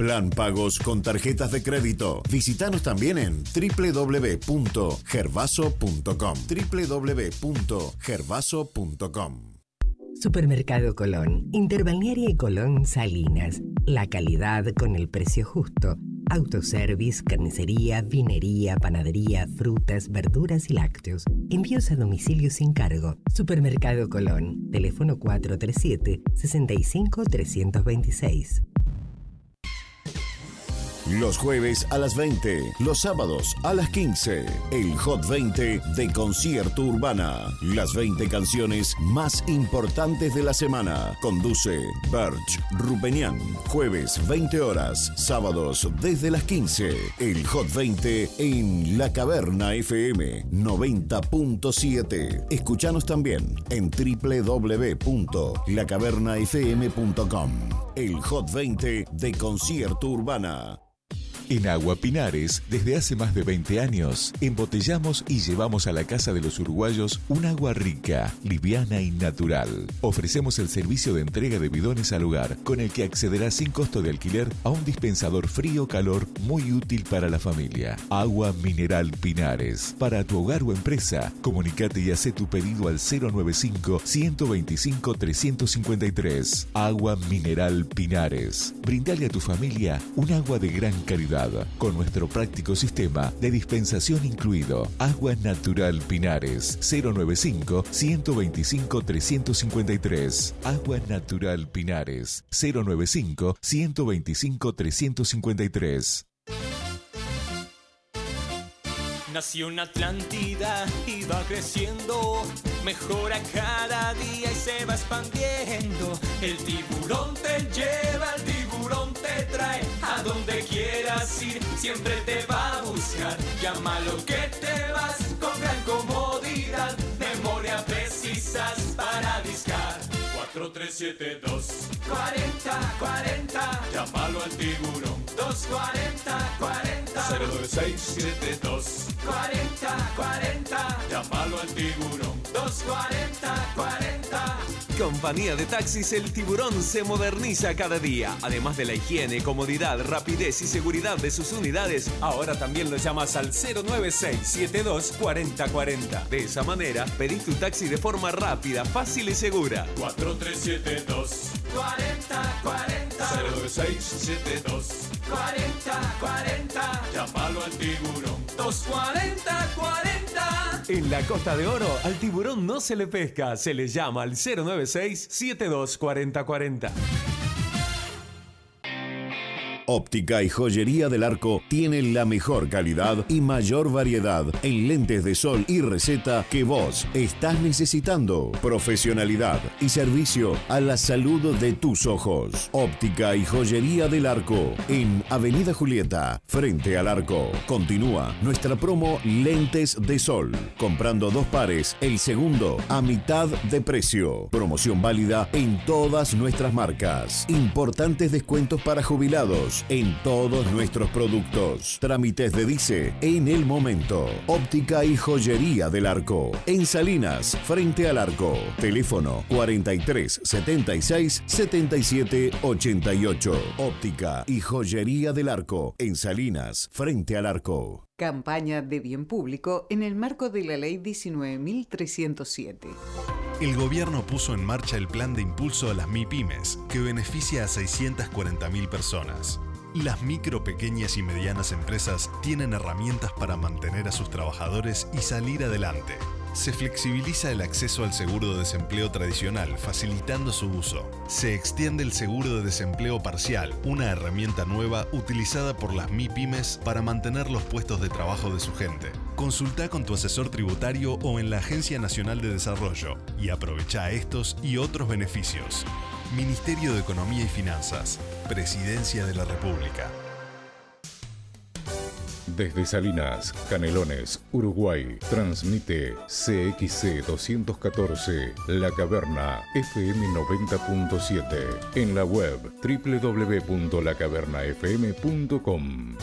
Plan pagos con tarjetas de crédito. Visítanos también en www.gervaso.com. www.gervaso.com. Supermercado Colón, Interbalnearia y Colón Salinas. La calidad con el precio justo. Autoservice, carnicería, vinería, panadería, frutas, verduras y lácteos. Envíos a domicilio sin cargo. Supermercado Colón. Teléfono 437 65 326. Los jueves a las 20, los sábados a las 15, el Hot 20 de Concierto Urbana. Las 20 canciones más importantes de la semana. Conduce Birch Rupenian. Jueves 20 horas, sábados desde las 15. El Hot 20 en La Caverna FM 90.7. Escuchanos también en www.lacavernafm.com. El Hot 20 de Concierto Urbana. En Agua Pinares, desde hace más de 20 años, embotellamos y llevamos a la casa de los uruguayos un agua rica, liviana y natural. Ofrecemos el servicio de entrega de bidones al hogar, con el que accederá sin costo de alquiler a un dispensador frío-calor muy útil para la familia. Agua Mineral Pinares. Para tu hogar o empresa, comunicate y haz tu pedido al 095-125-353. Agua Mineral Pinares. Brindale a tu familia un agua de gran calidad con nuestro práctico sistema de dispensación incluido. Agua Natural Pinares 095 125 353. Agua Natural Pinares 095 125 353. Nació una Atlántida y va creciendo, mejora cada día y se va expandiendo. El tiburón te lleva, el tiburón te trae, a donde quieras ir, siempre te va a buscar. Llámalo que te vas con gran comodidad, memoria precisas para discar. 4372 40 40 Llámalo al tiburón 240 40 09672 40 40 Llámalo al tiburón 240 40 Compañía de taxis El Tiburón se moderniza cada día. Además de la higiene, comodidad, rapidez y seguridad de sus unidades, ahora también lo llamas al 09672 4040. De esa manera, pedís tu taxi de forma rápida, fácil y segura. 4372 40 40 09672 40 40 Llámalo al tiburón 240 40 En la Costa de Oro, al tiburón no se le pesca, se le llama al 096-724040. Óptica y Joyería del Arco tiene la mejor calidad y mayor variedad en lentes de sol y receta que vos estás necesitando. Profesionalidad y servicio a la salud de tus ojos. Óptica y Joyería del Arco en Avenida Julieta, frente al arco. Continúa nuestra promo Lentes de Sol. Comprando dos pares, el segundo a mitad de precio. Promoción válida en todas nuestras marcas. Importantes descuentos para jubilados en todos nuestros productos. Trámites de Dice en el momento. Óptica y joyería del arco. En Salinas, frente al arco. Teléfono 43 76 77 88. Óptica y joyería del arco. En Salinas, frente al arco. Campaña de bien público en el marco de la Ley 19.307. El gobierno puso en marcha el plan de impulso a las MIPIMES, que beneficia a 640.000 personas. Las micro, pequeñas y medianas empresas tienen herramientas para mantener a sus trabajadores y salir adelante. Se flexibiliza el acceso al seguro de desempleo tradicional, facilitando su uso. Se extiende el seguro de desempleo parcial, una herramienta nueva utilizada por las MIPIMES para mantener los puestos de trabajo de su gente. Consulta con tu asesor tributario o en la Agencia Nacional de Desarrollo y aprovecha estos y otros beneficios. Ministerio de Economía y Finanzas, Presidencia de la República. Desde Salinas, Canelones, Uruguay, transmite CXC 214, La Caverna, FM 90.7, en la web www.lacavernafm.com.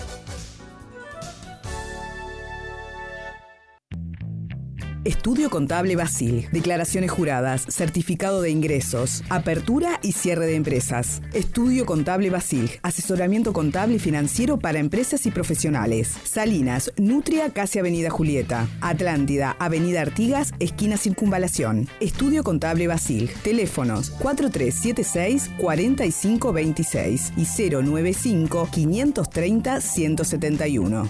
Estudio Contable Basil. Declaraciones juradas, certificado de ingresos, apertura y cierre de empresas. Estudio Contable Basil. Asesoramiento contable y financiero para empresas y profesionales. Salinas, Nutria, casi Avenida Julieta. Atlántida, Avenida Artigas, esquina Circunvalación. Estudio Contable Basil. Teléfonos 4376-4526 y 095-530-171.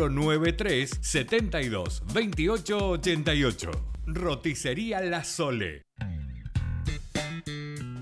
093 72 28 88. Roticería La Sole.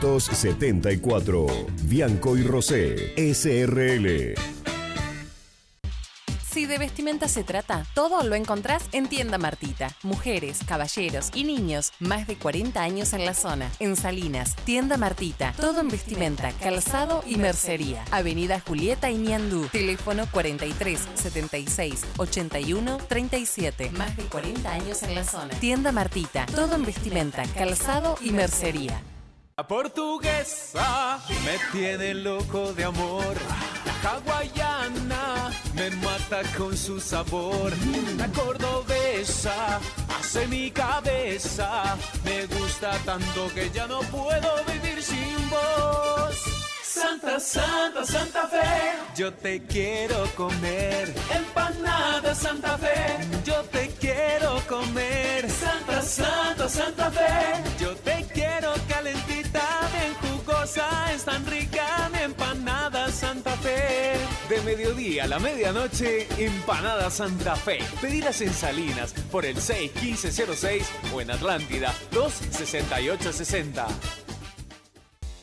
974. Bianco y Rosé, SRL. Si de vestimenta se trata, todo lo encontrás en Tienda Martita. Mujeres, caballeros y niños, más de 40 años en la zona. En Salinas, Tienda Martita, todo en vestimenta, calzado y mercería. Avenida Julieta y Niandú. Teléfono 43 76 81 37. Más de 40 años en la zona. Tienda Martita, todo en vestimenta, calzado y mercería. La portuguesa me tiene loco de amor. La hawaiana me mata con su sabor. La cordobesa hace mi cabeza. Me gusta tanto que ya no puedo vivir sin vos. Santa, Santa, Santa Fe, yo te quiero comer. Empanada Santa Fe, yo te quiero comer. Santa, Santa, Santa Fe, yo te quiero es tan rica mi empanada Santa Fe. De mediodía a la medianoche, Empanada Santa Fe. Pedidas en Salinas por el 61506 o en Atlántida 26860.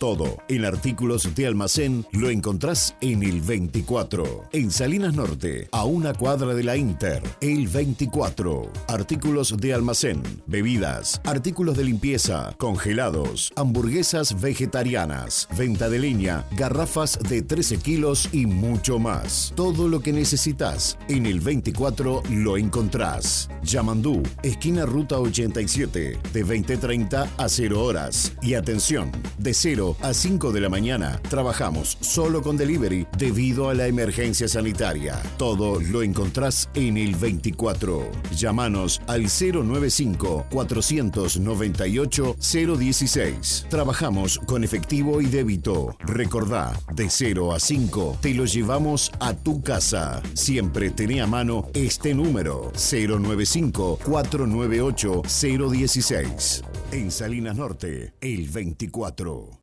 Todo en artículos de almacén lo encontrás en el 24. En Salinas Norte, a una cuadra de la Inter. El 24. Artículos de almacén, bebidas, artículos de limpieza, congelados, hamburguesas vegetarianas, venta de leña, garrafas de 13 kilos y mucho más. Todo lo que necesitas en el 24 lo encontrás. Yamandú, esquina Ruta 87, de 20.30 a 0 horas. Y atención, de 0 a 5 de la mañana trabajamos solo con delivery debido a la emergencia sanitaria. Todo lo encontrás en el 24. Llámanos al 095-498-016. Trabajamos con efectivo y débito. Recordá, de 0 a 5 te lo llevamos a tu casa. Siempre tenía a mano este número 095-498-016. En Salinas Norte, el 24.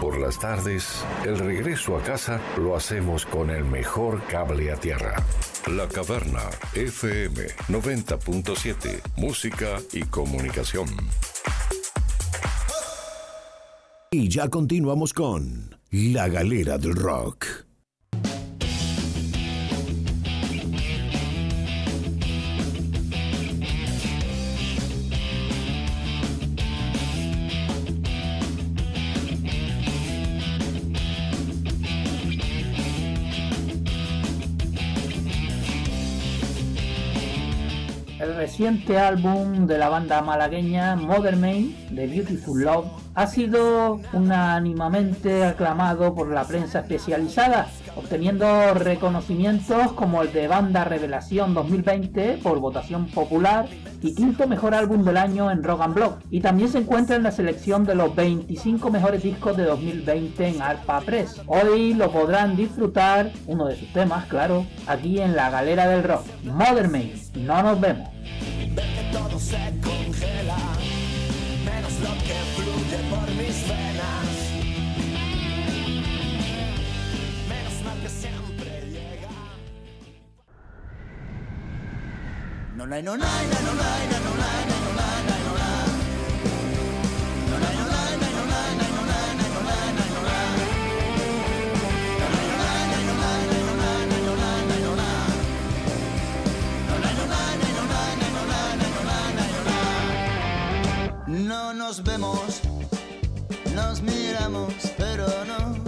Por las tardes, el regreso a casa lo hacemos con el mejor cable a tierra. La Caverna FM 90.7. Música y comunicación. Y ya continuamos con La Galera del Rock. Reciente álbum de la banda malagueña Modern Main de Beautiful Love ha sido unánimamente aclamado por la prensa especializada, obteniendo reconocimientos como el de Banda Revelación 2020 por votación popular y quinto mejor álbum del año en Rock and Blog. Y también se encuentra en la selección de los 25 mejores discos de 2020 en Arpa Press. Hoy lo podrán disfrutar, uno de sus temas, claro, aquí en la galera del rock. Modern Main, no nos vemos. Todo se congela, menos lo que fluye por mis venas. Menos mal que siempre llega. No, no, no, no, no, no, no, no, no, no, no, no, No nos vemos, nos miramos, pero no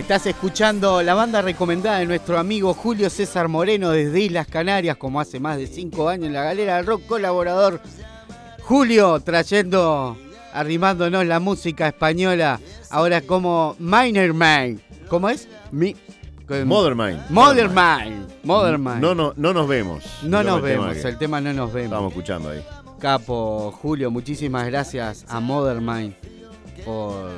Estás escuchando la banda recomendada de nuestro amigo Julio César Moreno desde Islas Canarias, como hace más de 5 años en la galera del rock, colaborador. Julio trayendo, arrimándonos la música española, ahora como Miner Man. ¿Cómo es? Mi, Modern Mind. Modern Mind. No, no, no nos vemos. No nos tema vemos, que el tema no nos vemos. Estamos escuchando ahí. Capo, Julio, muchísimas gracias a Modern Mind por,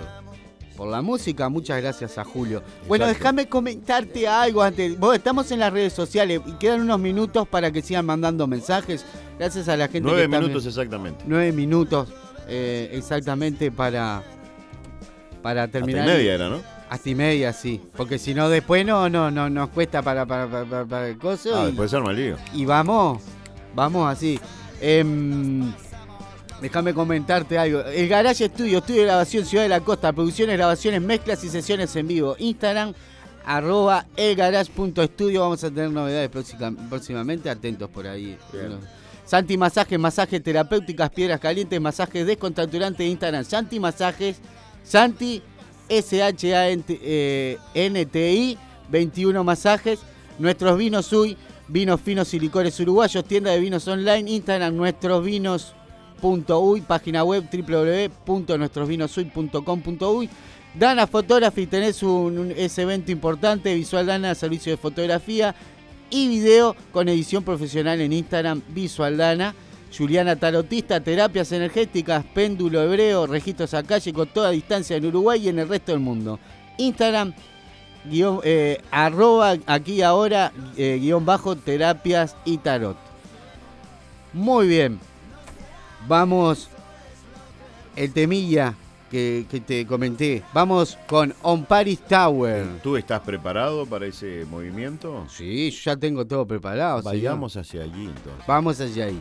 por la música. Muchas gracias a Julio. Bueno, déjame comentarte algo antes. Vos, estamos en las redes sociales y quedan unos minutos para que sigan mandando mensajes. Gracias a la gente Nueve que está- minutos exactamente. Nueve minutos eh, exactamente para, para terminar. media era, ¿no? Hasta y media, sí. Porque si no, después no, no, no nos cuesta para, para, para, para- el coso. Ah, y- después se arma el lío. y vamos, vamos así. Em, déjame comentarte algo. El Garage Studio, estudio de grabación Ciudad de la Costa, producciones, grabaciones, mezclas y sesiones en vivo. Instagram, arroba elgarage.studio. Vamos a tener novedades próxima- próximamente, atentos por ahí. Santi Masajes, masajes terapéuticas, piedras calientes, masajes descontracturantes de Instagram. Santi Masajes, Santi S-H-A-N-T-I, 21 masajes. Nuestros vinos Uy, Vinos finos y licores uruguayos, tienda de vinos online, Instagram nuestros página web www.nuestrosvinosuy.com.uy. Dana Photography, tenés un, ese evento importante, Visual Dana, servicio de fotografía y video con edición profesional en Instagram, Visual Dana. Juliana Tarotista, terapias energéticas, péndulo hebreo, registros con toda distancia en Uruguay y en el resto del mundo. Instagram, guion, eh, arroba aquí ahora, eh, guion bajo, terapias y tarot. Muy bien. Vamos, el temilla que, que te comenté. Vamos con On Paris Tower. ¿Tú estás preparado para ese movimiento? Sí, ya tengo todo preparado. señor. Vayamos hacia allí entonces. Vamos hacia ahí.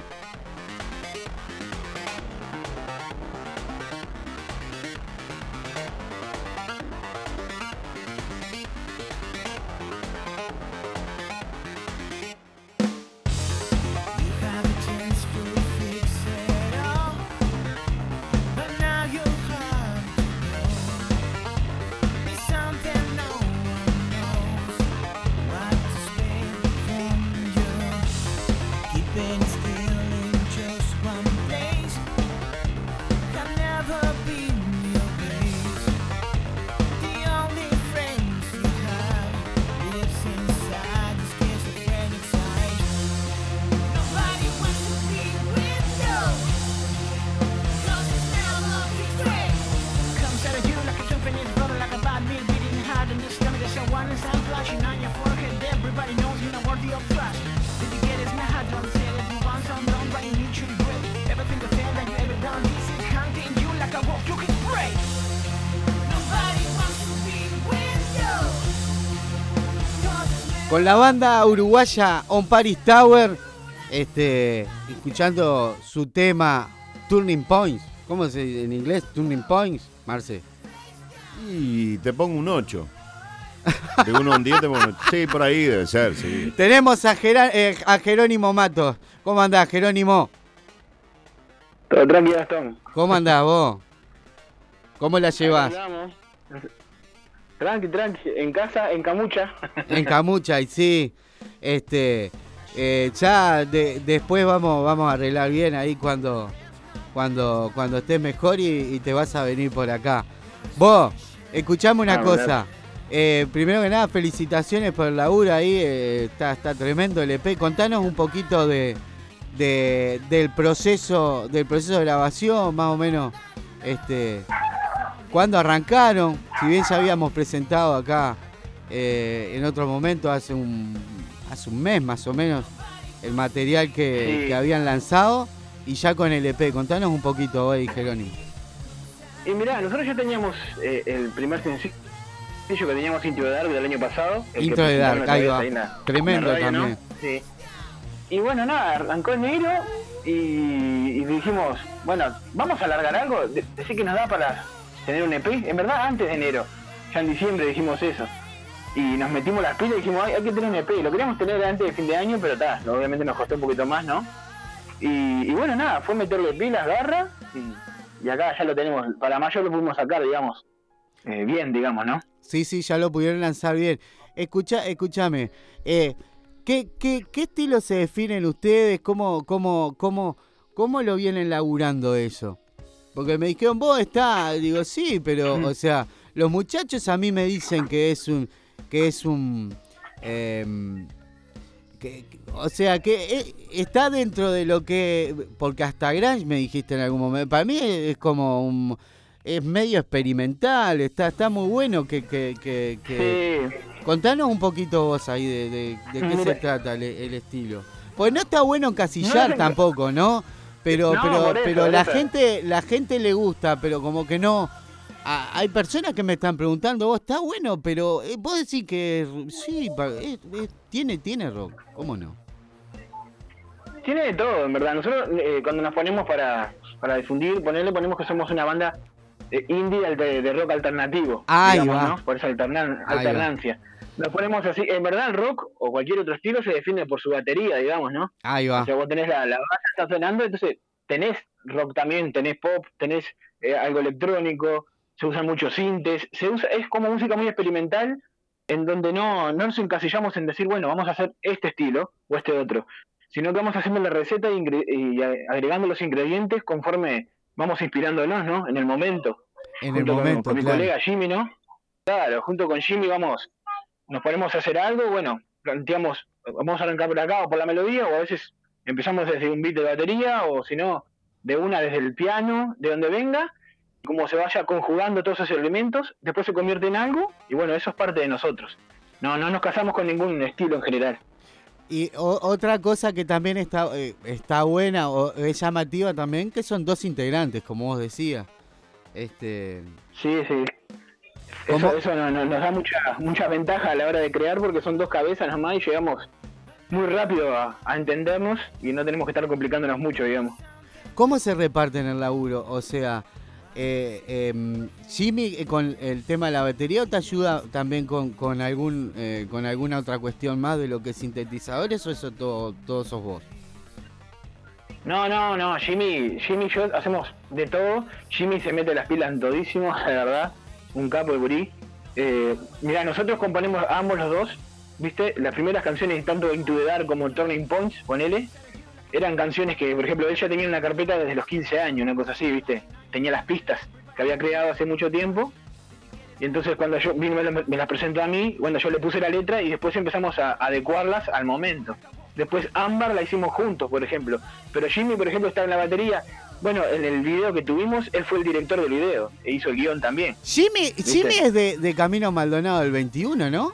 Con la banda uruguaya On Paris Tower, este, escuchando su tema Turning Points. ¿Cómo se dice en inglés? Turning Points, Marce. Y te pongo un 8. De 1 a un 10 te pongo un 8. Sí, por ahí debe ser, sí. Tenemos a, eh, a Jerónimo Matos. ¿Cómo andás, Jerónimo? Todo tranquilo, Gastón. ¿Cómo andás vos? ¿Cómo la llevas? Tranqui, tranqui. En casa, en Camucha. En Camucha, y sí. Este, eh, ya de- después vamos, vamos a arreglar bien ahí cuando, cuando, cuando estés mejor y, y te vas a venir por acá. Vos, escuchame una Ah, cosa. Eh, primero que nada, felicitaciones por el laburo ahí. eh, está, está tremendo el EP. Contanos un poquito de, de- del proceso, del proceso de grabación, más o menos. Este, ¿Cuándo arrancaron? Si bien ya habíamos presentado acá eh, en otro momento, hace un, hace un mes más o menos, el material que, Sí. que habían lanzado y ya con el EP. Contanos un poquito hoy, Jerónimo. Y mirá, nosotros ya teníamos eh, el primer sencillo que teníamos Intro de Dark del año pasado. el Intro de Dark, ahí va. Tremendo también. Sí. Y bueno, nada, arrancó enero y, y dijimos, bueno, vamos a alargar algo. Decir que nos da para tener un EP. En verdad, antes de enero. Ya en diciembre dijimos eso. Y nos metimos las pilas y dijimos, hay, que tener un EP. Lo queríamos tener antes de fin de año, pero está, obviamente nos costó un poquito más, ¿no? Y, y bueno, nada, fue meterle pilas, garra, y, y acá ya lo tenemos. Para mayo lo pudimos sacar, digamos, eh, bien, digamos, ¿no? Sí, sí, ya lo pudieron lanzar bien. Escucha, escúchame, eh, ¿qué, qué, qué estilo se definen ustedes? ¿Cómo, cómo, cómo, ¿Cómo lo vienen laburando eso? Porque me dijeron, vos está, digo, sí, pero, o sea, los muchachos a mí me dicen que es un, que es un, em, que- o sea, que eh, está dentro de lo que, porque hasta Grange me dijiste en algún momento, para mí es como un, es medio experimental, está, está muy bueno que, que, que, que- Contanos un poquito vos ahí de, de- de qué se trata el, el estilo. Pues no está bueno encasillar No, no, tampoco, ¿no? Pero, No, pero, eso, pero la gente, la gente le gusta, pero como que no. a- hay personas que me están preguntando, vos está bueno, pero eh, vos decís que sí, pa- es- es- tiene, tiene rock, ¿cómo no? Tiene de todo, en verdad. Nosotros eh, cuando nos ponemos para, para difundir, ponerle ponemos que somos una banda eh, indie de, de rock alternativo. Ahí digamos, va. ¿no? Por esa alternan- Ahí va. Nos ponemos así. En verdad el rock o cualquier otro estilo se define por su batería, digamos, ¿no? Ahí va. O sea, vos tenés la, la base está sonando, entonces tenés rock también, tenés pop, tenés eh, algo electrónico, se usan muchos sintes, se usa, es como música muy experimental en donde no, no nos encasillamos en decir, bueno, vamos a hacer este estilo o este otro, sino que vamos haciendo la receta y, agregando los ingredientes conforme vamos inspirándonos, ¿no? En el momento. En el con- momento, con, mi claro. colega Jimmy, ¿no? Claro, junto con Jimmy vamos, nos ponemos a hacer algo, bueno, planteamos, vamos a arrancar por acá o por la melodía, o a veces empezamos desde un beat de batería, o si no, de una desde el piano, de donde venga, como se vaya conjugando todos esos elementos, después se convierte en algo, y bueno, eso es parte de nosotros. No, no nos casamos con ningún estilo en general. Y o- otra cosa que también está, eh, está buena o es llamativa también, que son dos integrantes, como vos decías. Este, Sí, sí. Eso, eso no- no- nos da mucha, mucha ventaja a la hora de crear porque son dos cabezas nomás y llegamos muy rápido a, a entendernos y no tenemos que estar complicándonos mucho, digamos. ¿Cómo se reparten el laburo? O sea, eh, em, Jimmy eh, con el tema de la batería o te ayuda también con, con algún eh, con alguna otra cuestión más de lo que es sintetizadores o eso todo, todos sos vos? No, no, no, Jimmy, Jimmy y yo hacemos de todo. Jimmy se mete las pilas en todísimo, la verdad. Un capo de gurí. Eh, mira, nosotros componemos ambos los dos, ¿viste? Las primeras canciones, tanto Into the Dark como Turning Points, ponele, eran canciones que, por ejemplo, él ya tenía una carpeta desde los 15 años, una cosa así, ¿viste? Tenía las pistas que había creado hace mucho tiempo. Y entonces cuando yo me las presentó a mí, bueno, yo le puse la letra y después empezamos a adecuarlas al momento. Después Ámbar la hicimos juntos, por ejemplo. Pero Jimmy, por ejemplo, estaba en la batería. Bueno, en el video que tuvimos, él fue el director del video e hizo el guion también. Jimmy, ¿Viste? Jimmy es de, de Camino Maldonado del 21, ¿no?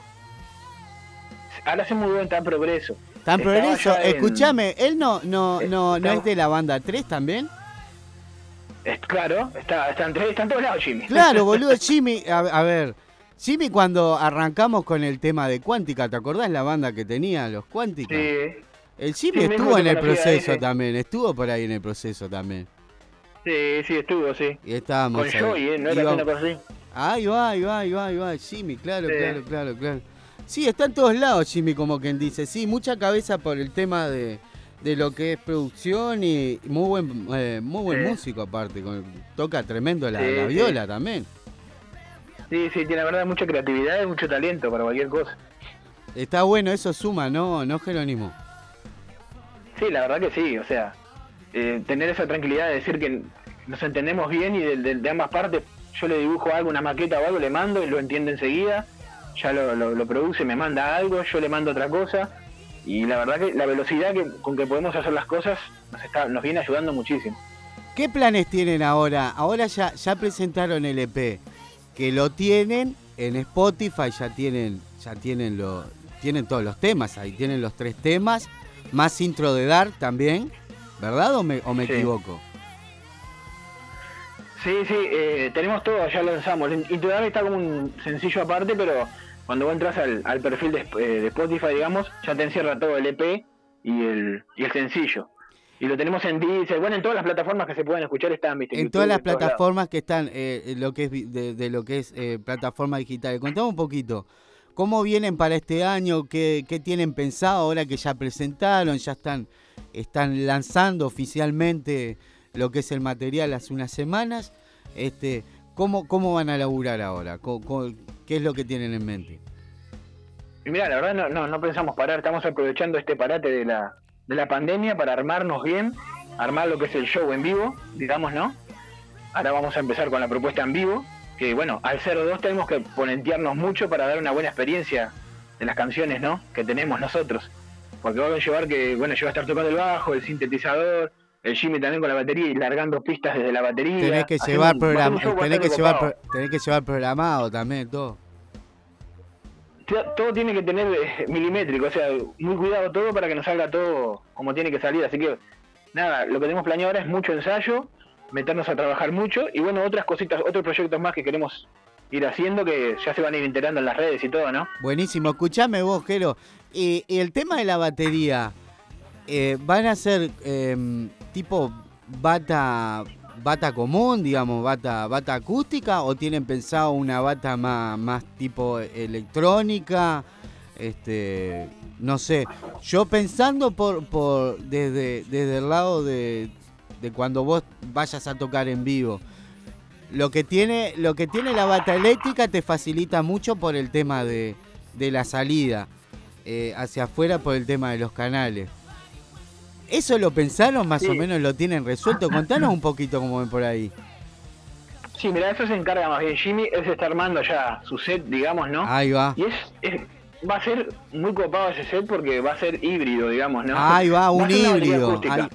Ahora hace muy buen tan progreso. Tan Estaba progreso. en- Escúchame, él no, no, no, no es de la banda 3 también. Es, claro, está, está, en, está en todos lados Jimmy. Claro, boludo, Jimmy, a, a ver, Jimmy cuando arrancamos con el tema de Cuántica, ¿te acordás la banda que tenía, los Cuántica? Sí. El Jimmy Sí, estuvo en el proceso también, estuvo por ahí en el proceso también. Sí, sí, estuvo, sí. Y estábamos Con. Joey, ¿eh? No era una cosa así. Ahí va, ahí va, ahí va, ahí va, Jimmy, claro, Sí. claro, claro, claro. Sí, está en todos lados Jimmy, como quien dice. Sí, mucha cabeza por el tema de, de lo que es producción y muy buen eh, muy buen Sí. músico aparte. con- toca tremendo la, Sí, la viola también. Sí, sí, tiene la verdad mucha creatividad y mucho talento para cualquier cosa. Está bueno, eso suma, ¿no, no Jerónimo? Sí, la verdad que sí, o sea, eh, tener esa tranquilidad de decir que nos entendemos bien y de, de- ambas partes, yo le dibujo algo, una maqueta o algo, le mando y lo entiende enseguida, ya lo, lo- produce, me manda algo, yo le mando otra cosa, y la verdad que la velocidad con que podemos hacer las cosas nos, está, nos viene ayudando muchísimo. ¿Qué planes tienen ahora? Ahora ya, ya presentaron el EP, que lo tienen en Spotify, ya tienen, ya tienen lo, tienen todos los temas ahí, tienen los tres temas, más intro de Dark también, ¿verdad o me, o me Sí. equivoco? Sí, sí, eh, tenemos todo, ya lanzamos. Dark está como un sencillo aparte, pero cuando vos entras al, al perfil de, eh, de Spotify, digamos, ya te encierra todo el EP y el, y el sencillo. Y lo tenemos en Deezer, bueno, en todas las plataformas que se pueden escuchar están, ¿viste? En YouTube, todas las plataformas que están, eh, lo que es de, de lo que es eh, plataforma digital. Contame un poquito, ¿cómo vienen para este año? ¿Qué, qué tienen pensado ahora que ya presentaron? Ya están, están lanzando oficialmente lo que es el material hace unas semanas. Este, ¿cómo, ¿Cómo van a laburar ahora? ¿Cómo- cómo- ¿Qué es lo que tienen en mente? Mira, la verdad no, no, no pensamos parar, estamos aprovechando este parate de la, de la pandemia para armarnos bien, armar lo que es el show en vivo, digamos, ¿no? Ahora vamos a empezar con la propuesta en vivo, que bueno, al 02 tenemos que ponentearnos mucho para dar una buena experiencia de las canciones, ¿no? Que tenemos nosotros. Porque va a llevar que, bueno, yo voy a estar tocando el bajo, el sintetizador, el Jimmy también con la batería y largando pistas desde la batería. Tenés que llevar un- programa, tenés que llevar, copado. pro- tenés que llevar programado también todo. Todo- todo tiene que tener eh, milimétrico, o sea, muy cuidado todo para que nos salga todo como tiene que salir. Así que, nada, lo que tenemos planeado ahora es mucho ensayo, meternos a trabajar mucho y bueno, otras cositas, otros proyectos más que queremos ir haciendo que ya se van a ir enterando en las redes y todo, ¿no? Buenísimo, escuchame vos, Jero. El tema de la batería, eh, ¿van a ser em, tipo bata bata común, digamos, bata, bata acústica, o tienen pensado una bata más, más tipo electrónica? Este, no sé. Yo pensando por, por desde, desde el lado de, de cuando vos vayas a tocar en vivo. Lo que tiene, lo que tiene la bata eléctrica te facilita mucho por el tema de, de la salida. eh, hacia afuera por el tema de los canales. ¿Eso lo pensaron más o menos? ¿Lo tienen resuelto? Contanos un poquito cómo ven por ahí. Sí, mira, eso se encarga más bien Jimmy, él se está armando ya su set, digamos, ¿no? Ahí va. Y es, es- va a ser muy copado ese set porque va a ser híbrido, digamos, ¿no? Ahí va, un a híbrido. Ahí,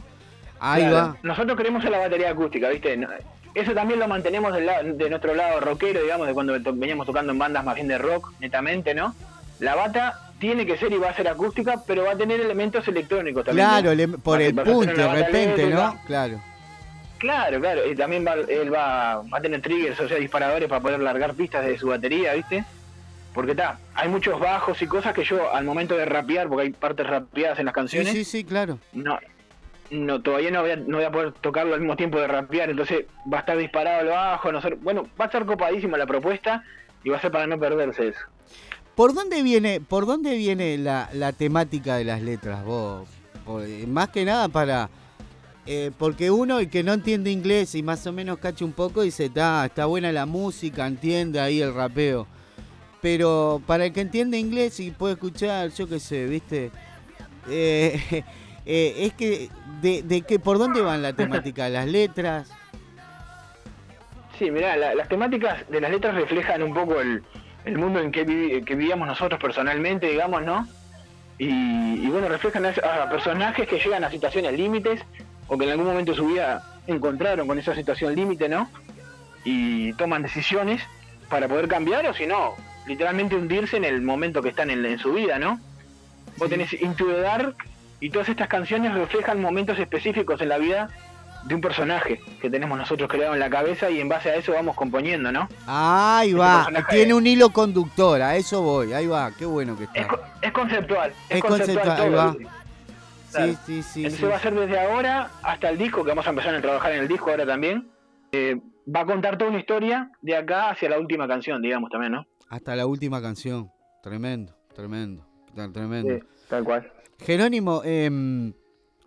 ahí Claro, va. Nosotros queremos la batería acústica, ¿viste? Eso también lo mantenemos del lado- de nuestro lado rockero, digamos, de cuando to- veníamos tocando en bandas más bien de rock, netamente, ¿no? La bata tiene que ser y va a ser acústica, pero va a tener elementos electrónicos también. Claro, le- por el una de repente, eléctrica. ¿no? Claro. Claro, claro, y también va, él va, va a tener triggers, o sea, disparadores para poder largar pistas de su batería, ¿viste? Porque está, hay muchos bajos y cosas que yo al momento de rapear, porque hay partes rapeadas en las Sí, canciones, sí, sí, claro. no, no todavía no voy, a, no voy a poder tocarlo al mismo tiempo de rapear, entonces va a estar disparado el bajo, no sé, bueno, va a estar copadísima la propuesta y va a ser para no perderse eso. ¿Por dónde viene, por dónde viene la, la temática de las letras, vos? Eh, más que nada para... eh, porque uno el que no entiende inglés y más o menos cacha un poco dice, está, está buena la música, entiende ahí el rapeo. Pero para el que entiende inglés y puede escuchar, yo qué sé, ¿viste? Eh, eh, es que, de, de que, ¿por dónde van la temática? ¿Las letras? Sí, mirá, la- las temáticas de las letras reflejan un poco el, el mundo en que, vivi- que vivíamos nosotros personalmente, digamos, ¿no? Y, y bueno, reflejan a, a personajes que llegan a situaciones límites o que en algún momento de su vida encontraron con esa situación límite, ¿no? Y toman decisiones para poder cambiar o si no, literalmente hundirse en el momento que están en, en su vida, ¿no? Vos tenés Into the Dark y todas estas canciones reflejan momentos específicos en la vida de un personaje que tenemos nosotros creado en la cabeza y en base a eso vamos componiendo, ¿no? Ahí va, personaje- tiene un hilo conductor, a eso voy, ahí va, qué bueno que está. Es conceptual, es, Es conceptual, conceptual, ahí va. Claro. Sí, sí, sí. Sí. va a ser desde ahora hasta el disco, que vamos a empezar a trabajar en el disco ahora también. Eh, va a contar toda una historia de acá hacia la última canción, digamos también, ¿no? Hasta la última canción. Tremendo, tremendo, tremendo. Sí, tal cual. Jerónimo, em,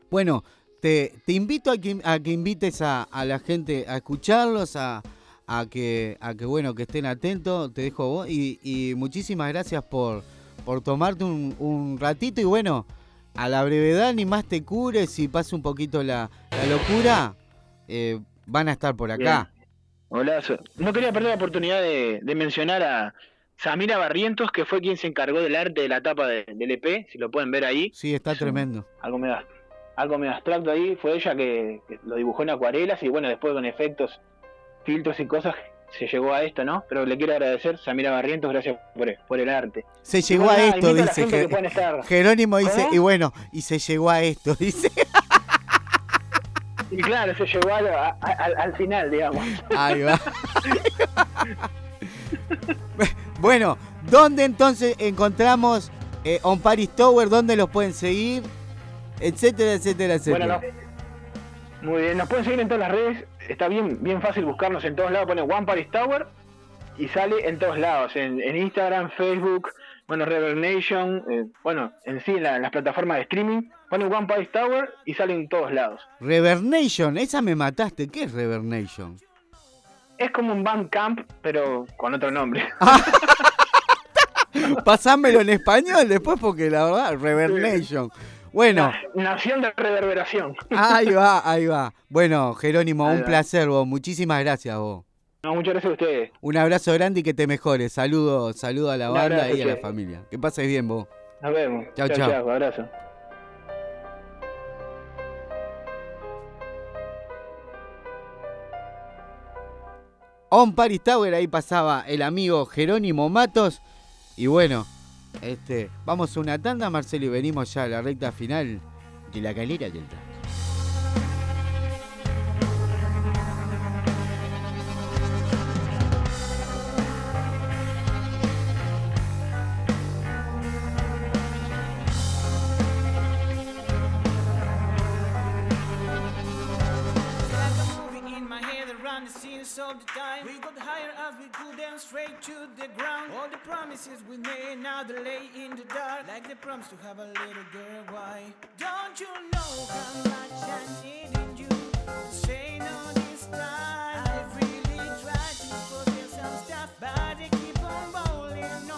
bueno, te, invito a que, a invites a, a la gente a escucharlos, a, a que, a que bueno, que estén atentos, te dejo vos, y, muchísimas gracias por, por tomarte un, ratito, y bueno, a la brevedad ni más te cures y pase un poquito la, locura, eh, van a estar por acá. Hola, no quería perder la oportunidad de mencionar a Samira Barrientos, que fue quien se encargó del arte de la tapa de- del EP, si lo pueden ver ahí. Sí, está tremendo. algo medio, algo medio abstracto ahí, fue ella que, que lo dibujó en acuarelas y bueno, después con efectos, filtros y cosas se llegó a esto, ¿no? Pero le quiero agradecer, Samira Barrientos, gracias por, por el arte. Se llegó bueno, a esto, a dice que estar- Jerónimo, dice, y bueno, y se llegó a esto, dice. Y claro, se llegó a a- al, al final, digamos. Ahí va. Bueno, ¿dónde entonces encontramos eh, On Paris Tower? ¿Dónde los pueden seguir? Etcétera, etcétera, etcétera. Bueno, no. Muy bien, nos pueden seguir en todas las redes, está bien, bien fácil buscarnos en todos lados, pone One Paris Tower y sale en todos lados, en, en Instagram, Facebook, bueno, Reverb Nation, eh, bueno, en sí, en, la- en las plataformas de streaming, pone One Paris Tower y sale en todos lados. Revernation, esa me mataste. ¿Qué es Revernation? Es como un Bandcamp, pero con otro nombre. Pasámelo en español después porque la verdad, Revernation. Bueno, Nación de reverberación. ahí va, ahí va. Bueno, Jerónimo, Ahí un va. placer vos. Muchísimas gracias vos. No, muchas gracias a ustedes. Un abrazo grande y que te mejores. Saludo, saludo a la banda y a la familia. Que pases bien vos. Nos vemos. Chao. chao, abrazo. On Paris Tower, ahí pasaba el amigo Jerónimo Matos. Y bueno, este, vamos a una tanda, Marcelo, y venimos ya a la recta final de la galera del scenes all the time. We got higher as we could and straight to the ground. All the promises we made now they lay in the dark. Like the promise to have a little girl. Why? Don't you know how much I needed you? Say no this time. I've really tried to forget some stuff, but they keep on rolling on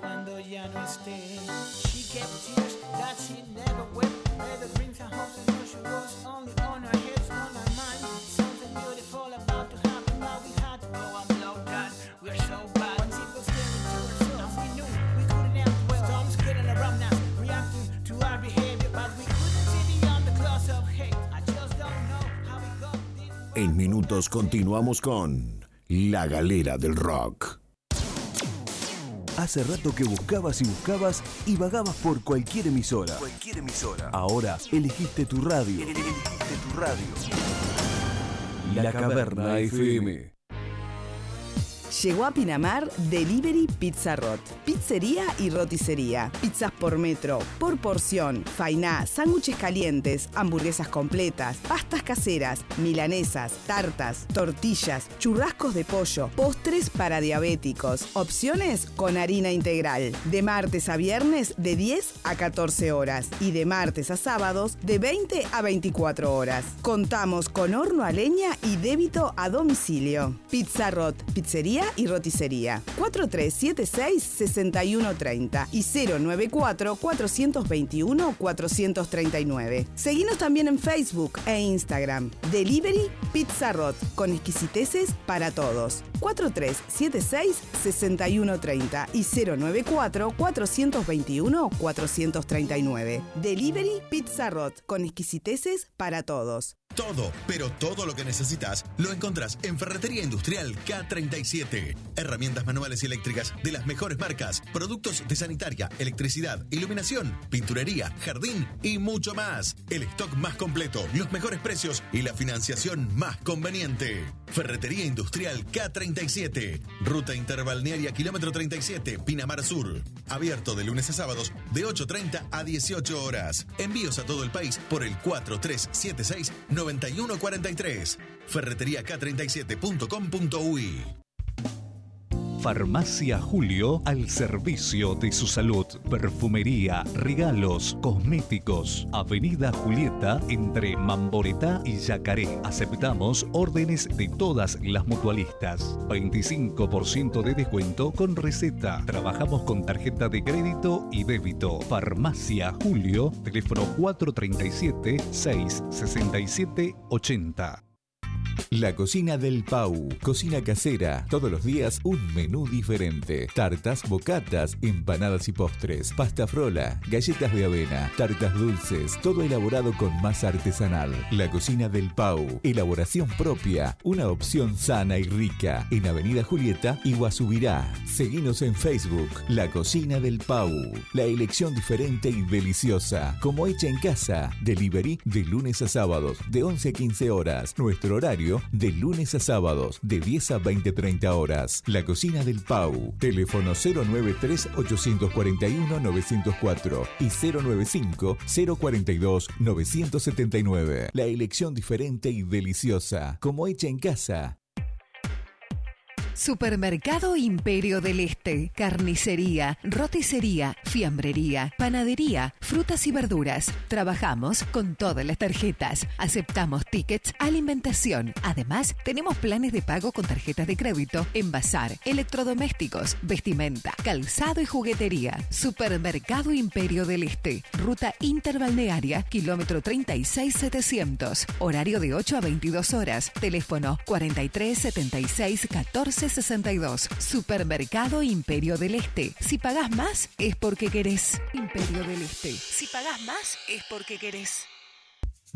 cuando ya no esté. She kept tears that she never wept. Leather rings and hopes and only on her mind. Something beautiful about to happen, but we had to go that. We're so bad. Staring to ourselves, we knew we well. Around reacting to our behavior, but we. En minutos continuamos con La Galera del Rock. Hace rato que buscabas y buscabas y vagabas por cualquier emisora. Cualquier emisora. Ahora elegiste tu radio. Elegiste tu radio. La Caverna FM. Llegó a Pinamar Delivery Pizza Rot. Pizzería y roticería. Pizzas por metro, por porción, fainá, sándwiches calientes, hamburguesas completas, pastas caseras, milanesas, tartas, tortillas, churrascos de pollo, postres para diabéticos. Opciones con harina integral. De martes a viernes de 10 a 14 horas y de martes a sábados de 20 a 24 horas. Contamos con horno a leña y débito a domicilio. Pizza Rot, pizzería y roticería. 4376-6130 y 094-421-439. Seguinos también en Facebook e Instagram. Delivery Pizza Rot con exquisiteces para todos. 4376-6130 y 094-421-439. Delivery Pizza Rot con exquisiteces para todos. Todo, pero todo lo que necesitas lo encontrás en Ferretería Industrial K37. Herramientas manuales y eléctricas de las mejores marcas, productos de sanitaria, electricidad, iluminación, pinturería, jardín y mucho más. El stock más completo, los mejores precios y la financiación más conveniente. Ferretería Industrial K37, ruta interbalnearia kilómetro 37, Pinamar Sur. Abierto de lunes a sábados de 8.30 a 18 horas. Envíos a todo el país por el 4376 9143. Ferreteriak37.com.uy Farmacia Julio al servicio de su salud. Perfumería, regalos, cosméticos. Avenida Julieta entre Mamboretá y Yacaré. Aceptamos órdenes de todas las mutualistas. 25% de descuento con receta. Trabajamos con tarjeta de crédito y débito. Farmacia Julio, teléfono 437 667 80. La cocina del Pau. Cocina casera. Todos los días un menú diferente. Tartas, bocatas, empanadas y postres. Pasta frola, galletas de avena, tartas dulces. Todo elaborado con masa artesanal. La cocina del Pau. Elaboración propia. Una opción sana y rica. En Avenida Julieta y Guasubirá. Seguinos en Facebook. La cocina del Pau. La elección diferente y deliciosa. Como hecha en casa. Delivery de lunes a sábados. De 11 a 15 horas. Nuestro horario de lunes a sábados de 10 a 20-30 horas. La cocina del Pau. Teléfono 093-841-904 y 095-042-979. La elección diferente y deliciosa, como hecha en casa. Supermercado Imperio del Este, carnicería, roticería, fiambrería, panadería, frutas y verduras. Trabajamos con todas las tarjetas. Aceptamos tickets, alimentación. Además, tenemos planes de pago con tarjetas de crédito en bazar, electrodomésticos, vestimenta, calzado y juguetería. Supermercado Imperio del Este, ruta interbalnearia, kilómetro 36700. Horario de 8 a 22 horas. Teléfono 4376 14 62. Supermercado Imperio del Este. Si pagás más, es porque querés. Imperio del Este. Si pagás más, es porque querés.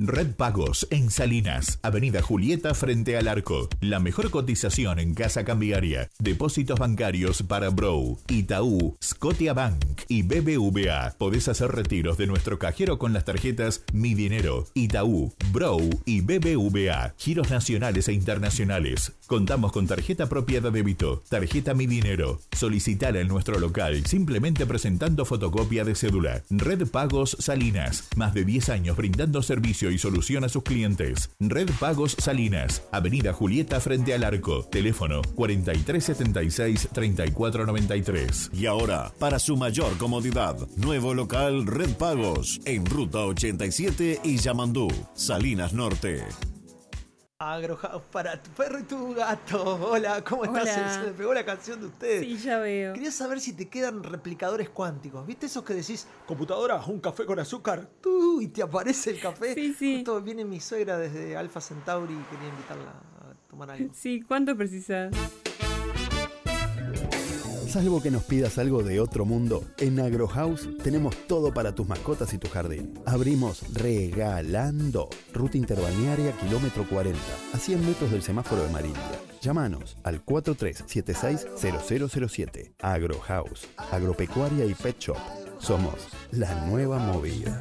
Red Pagos en Salinas, Avenida Julieta frente al arco. La mejor cotización en casa cambiaria. Depósitos bancarios para Bro, Itaú, Scotiabank y BBVA. Podés hacer retiros de nuestro cajero con las tarjetas Mi Dinero, Itaú, Bro y BBVA. Giros nacionales e internacionales. Contamos con tarjeta propia de débito, tarjeta Mi Dinero. Solicitar en nuestro local simplemente presentando fotocopia de cédula. Red Pagos Salinas, más de 10 años brindando servicio y solución a sus clientes. Red Pagos Salinas, Avenida Julieta frente al arco. Teléfono 4376-3493. Y ahora, para su mayor comodidad, nuevo local Red Pagos en Ruta 87 y Yamandú, Salinas Norte. Agrohouse para tu perro y tu gato. Hola, ¿cómo estás? Se me pegó la canción de ustedes. Sí, ya veo. Quería saber si te quedan replicadores cuánticos. ¿Viste esos que decís, computadora, un café con azúcar? Tú, y te aparece el café. Sí, sí. Justo viene mi suegra desde Alpha Centauri y quería invitarla a tomar algo. Sí, ¿cuánto precisas? Salvo que nos pidas algo de otro mundo, en Agrohouse tenemos todo para tus mascotas y tu jardín. Abrimos regalando. Ruta interbalnearia kilómetro 40, a 100 metros del semáforo de Marindia. Llámanos al 4376-0007. Agrohouse, agropecuaria y pet shop. Somos la nueva movida.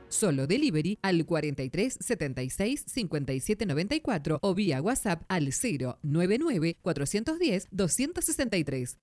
Solo delivery al 43 76 57 94 o vía WhatsApp al 099 410 263.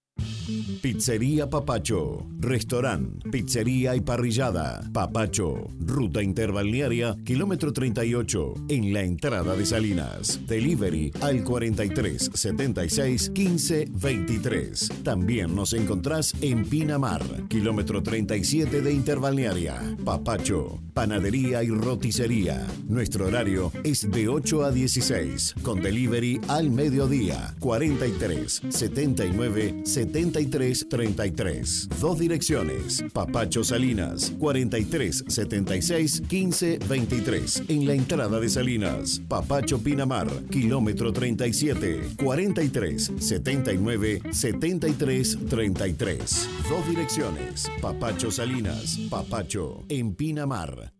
Pizzería Papacho, restaurante, pizzería y parrillada. Papacho, ruta interbalnearia, kilómetro 38, en la entrada de Salinas. Delivery al 43 76 15 23. También nos encontrás en Pinamar, kilómetro 37 de interbalnearia. Papacho, panadería y roticería. Nuestro horario es de 8 a 16, con delivery al mediodía. 43 79 73 33. Dos direcciones. Papacho Salinas, 43 76 15 23. En la entrada de Salinas. Papacho Pinamar, kilómetro 37, 43 79 73 33. Dos direcciones. Papacho Salinas, Papacho en Pinamar.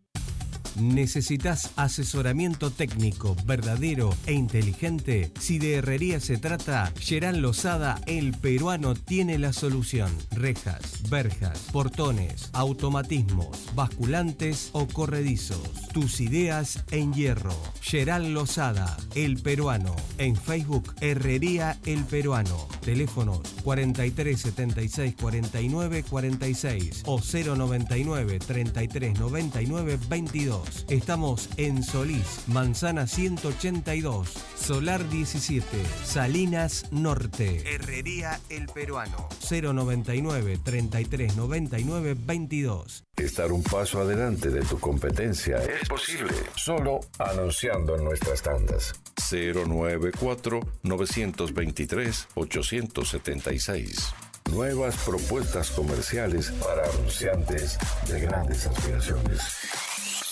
¿Necesitas asesoramiento técnico verdadero e inteligente? Si de herrería se trata, Gerán Lozada, el peruano, tiene la solución. Rejas, verjas, portones, automatismos, basculantes o corredizos. Tus ideas en hierro. Gerán Lozada, el peruano. En Facebook, Herrería El Peruano. Teléfonos 43 76 49 46 o 099 33 99 22. Estamos en Solís, Manzana 182, Solar 17, Salinas Norte. Herrería El Peruano. 099 33 99 22. Estar un paso adelante de tu competencia es posible solo anunciando en nuestras tandas. 094-923-876. Nuevas propuestas comerciales para anunciantes de grandes aspiraciones.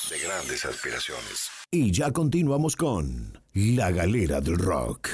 De grandes aspiraciones. Y ya continuamos con La Galera del Rock.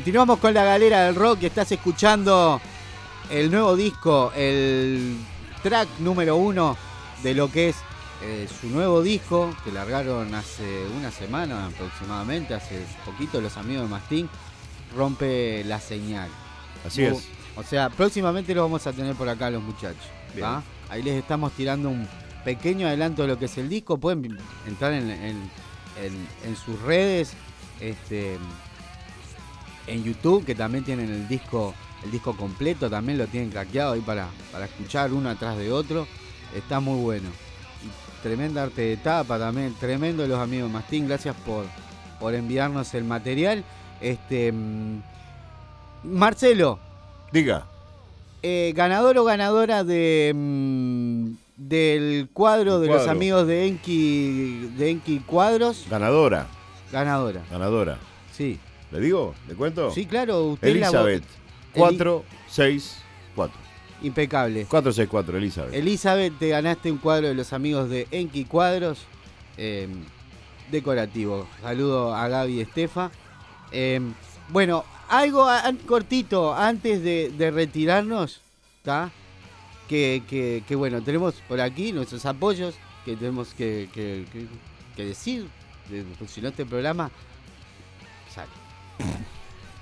Continuamos con la galera del rock estás escuchando el nuevo disco, el track número uno de lo que es eh, su nuevo disco que largaron hace una semana aproximadamente, hace poquito los amigos de Mastín, rompe la señal. Así es. O sea, próximamente lo vamos a tener por acá los muchachos. Ahí les estamos tirando un pequeño adelanto de lo que es el disco. Pueden entrar en, en- en- en sus redes, este, en YouTube, que también tienen el disco, el disco completo, también lo tienen craqueado ahí para, para escuchar uno atrás de otro. Está muy bueno. Y tremenda arte de tapa también, tremendo los amigos Mastín, gracias por, por enviarnos el material. Este mm, Marcelo. Diga. Eh, ganador o ganadora de mm, del cuadro El de los amigos de Enki de Enki Cuadros. Ganadora. Ganadora. Ganadora. Sí. ¿Le digo? ¿Le cuento? Sí, claro, usted la Elizabeth. Eli- 464. Impecable. 464, Elizabeth. Elizabeth, te ganaste un cuadro de los amigos de Enki Cuadros. eh, decorativo. Saludo a Gaby y Estefa. Eh, bueno, algo a- cortito antes de, de retirarnos, ¿está? Que, que- que, bueno, tenemos por aquí nuestros apoyos que tenemos que, que- decir. no, este programa.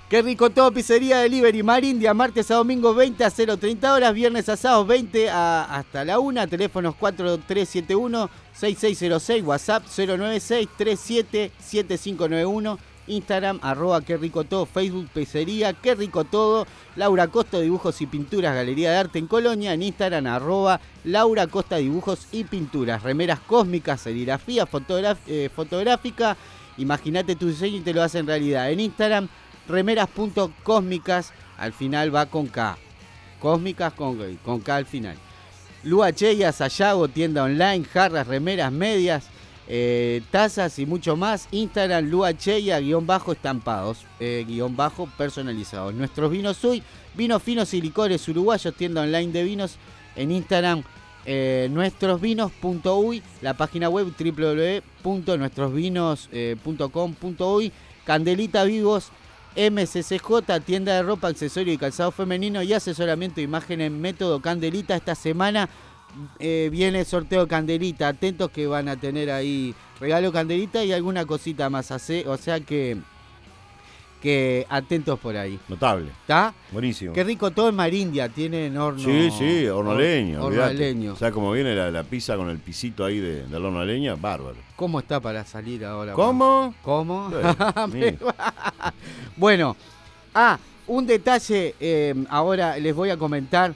Qué rico todo, pizzería Delivery Marindia, martes a domingo 20 a 0.30 horas, viernes a sábado 20 a, hasta la 1, teléfonos 4371-6606, WhatsApp 096-377591, Instagram arroba qué rico todo, Facebook pizzería, qué rico todo, Laura Costa Dibujos y Pinturas, Galería de Arte en Colonia, en Instagram arroba Laura Costa Dibujos y Pinturas, remeras cósmicas, serigrafía eh, fotográfica, imagínate tu diseño y te lo hacen realidad, en Instagram remeras.cósmicas, al final va con K. Cósmicas con, con K al final. Lua Cheya, Sayago, tienda online, jarras, remeras, medias, eh, tazas y mucho más. Instagram, Lua Cheya, guion bajo estampados, eh, guion bajo personalizados. Nuestros vinos hoy, vinos finos y licores uruguayos, tienda online de vinos en Instagram. Eh, nuestrosvinos.uy, la página web www.nuestrosvinos.com.uy, Candelita Vivos, MCCJ, tienda de ropa, accesorio y calzado femenino y asesoramiento de imagen en método Candelita. Esta semana eh, viene el sorteo Candelita. Atentos que van a tener ahí regalo Candelita y alguna cosita más. O sea que, que atentos por ahí. Notable. ¿Está? Buenísimo. Qué rico todo en Marindia. Tienen horno. Sí, sí, horno a leña. Horno leño. ¿Sabes cómo viene la, la pizza con el pisito ahí de, del horno leña? Bárbaro. ¿Cómo está para salir ahora? ¿Cómo? ¿Cómo? Sí, bueno, ah, un detalle eh, ahora les voy a comentar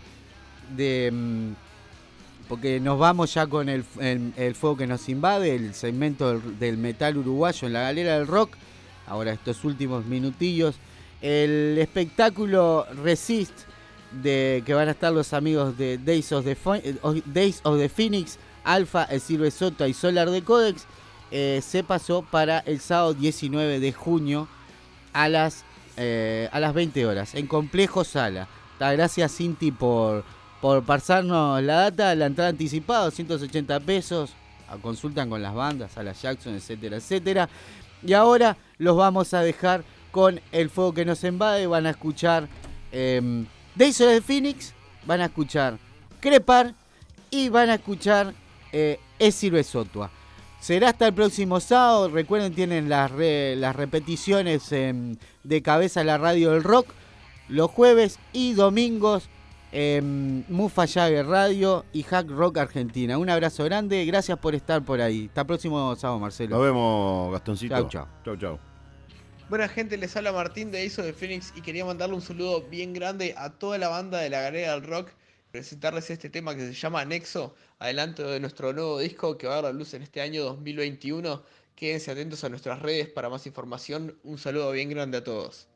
de... mm, porque nos vamos ya con el, el- el fuego que nos invade, el segmento del, del metal uruguayo en la galera del rock. Ahora estos últimos minutillos. El espectáculo Resist, de que van a estar los amigos de Days of the, eh, Phoenix, Alpha, El Silver Sota y Solar de Codex, eh, se pasó para el sábado 19 de junio a las, eh, a las 20 horas en Complejo Sala. Gracias Cinti por, por pasarnos la data, la entrada anticipada, 280 pesos, a- consultan con las bandas, a la Jackson, etcétera, etcétera. Y ahora los vamos a dejar con el fuego que nos invade, van a escuchar eh, Days of the Phoenix, van a escuchar Crepar y van a escuchar eh, Esirve Sotua. Será hasta el próximo sábado. Recuerden, tienen las, las repeticiones em, de cabeza la radio del rock los jueves y domingos en Mufa Jagger Radio y Hack Rock Argentina. Un abrazo grande, gracias por estar por ahí. Hasta el próximo sábado, Marcelo. Nos vemos, Gastoncito. Chau, chau. Chau, chau. Buena gente, les habla Martín de ISO de Phoenix y quería mandarle un saludo bien grande a toda la banda de la Galera del Rock, presentarles este tema que se llama Nexo, adelanto de nuestro nuevo disco que va a dar la luz en este año 2021. Quédense atentos a nuestras redes para más información. Un saludo bien grande a todos.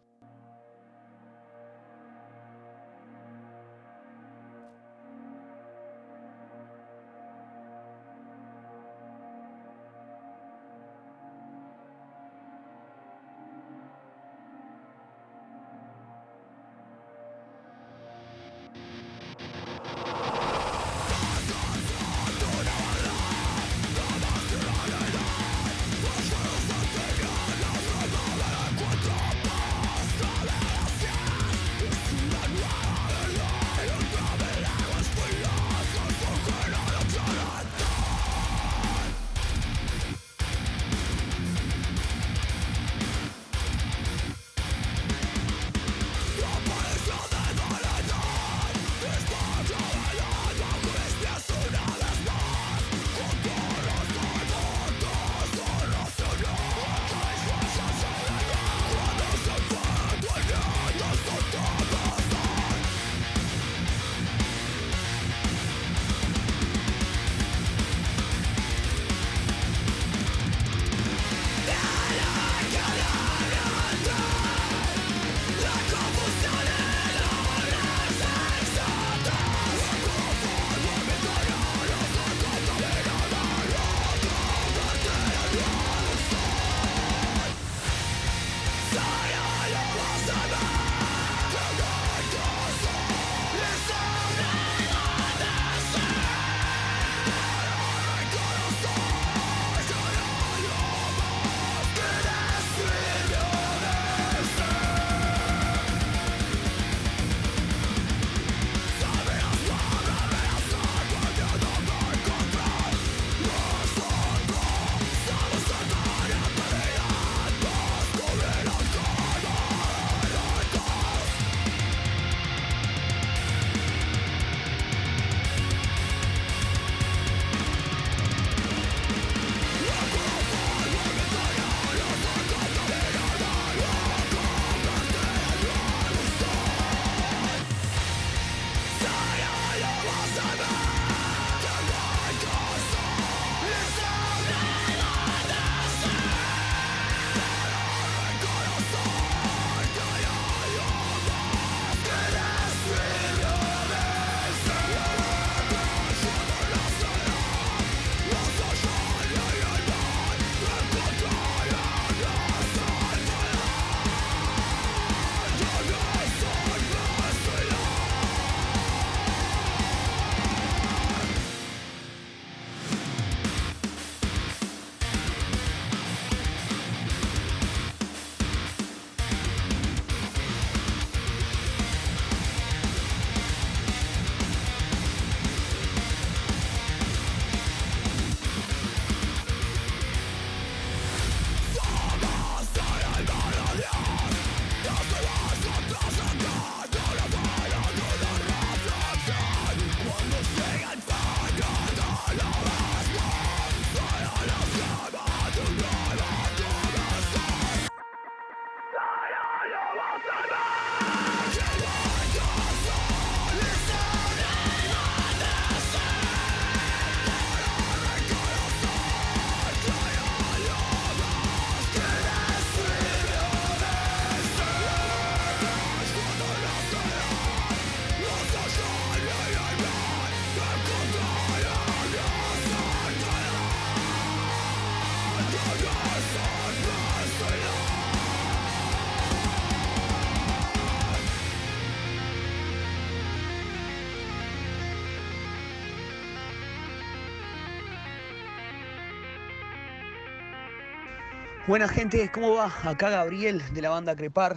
Buena gente, ¿cómo va? Acá Gabriel de la banda Crepar.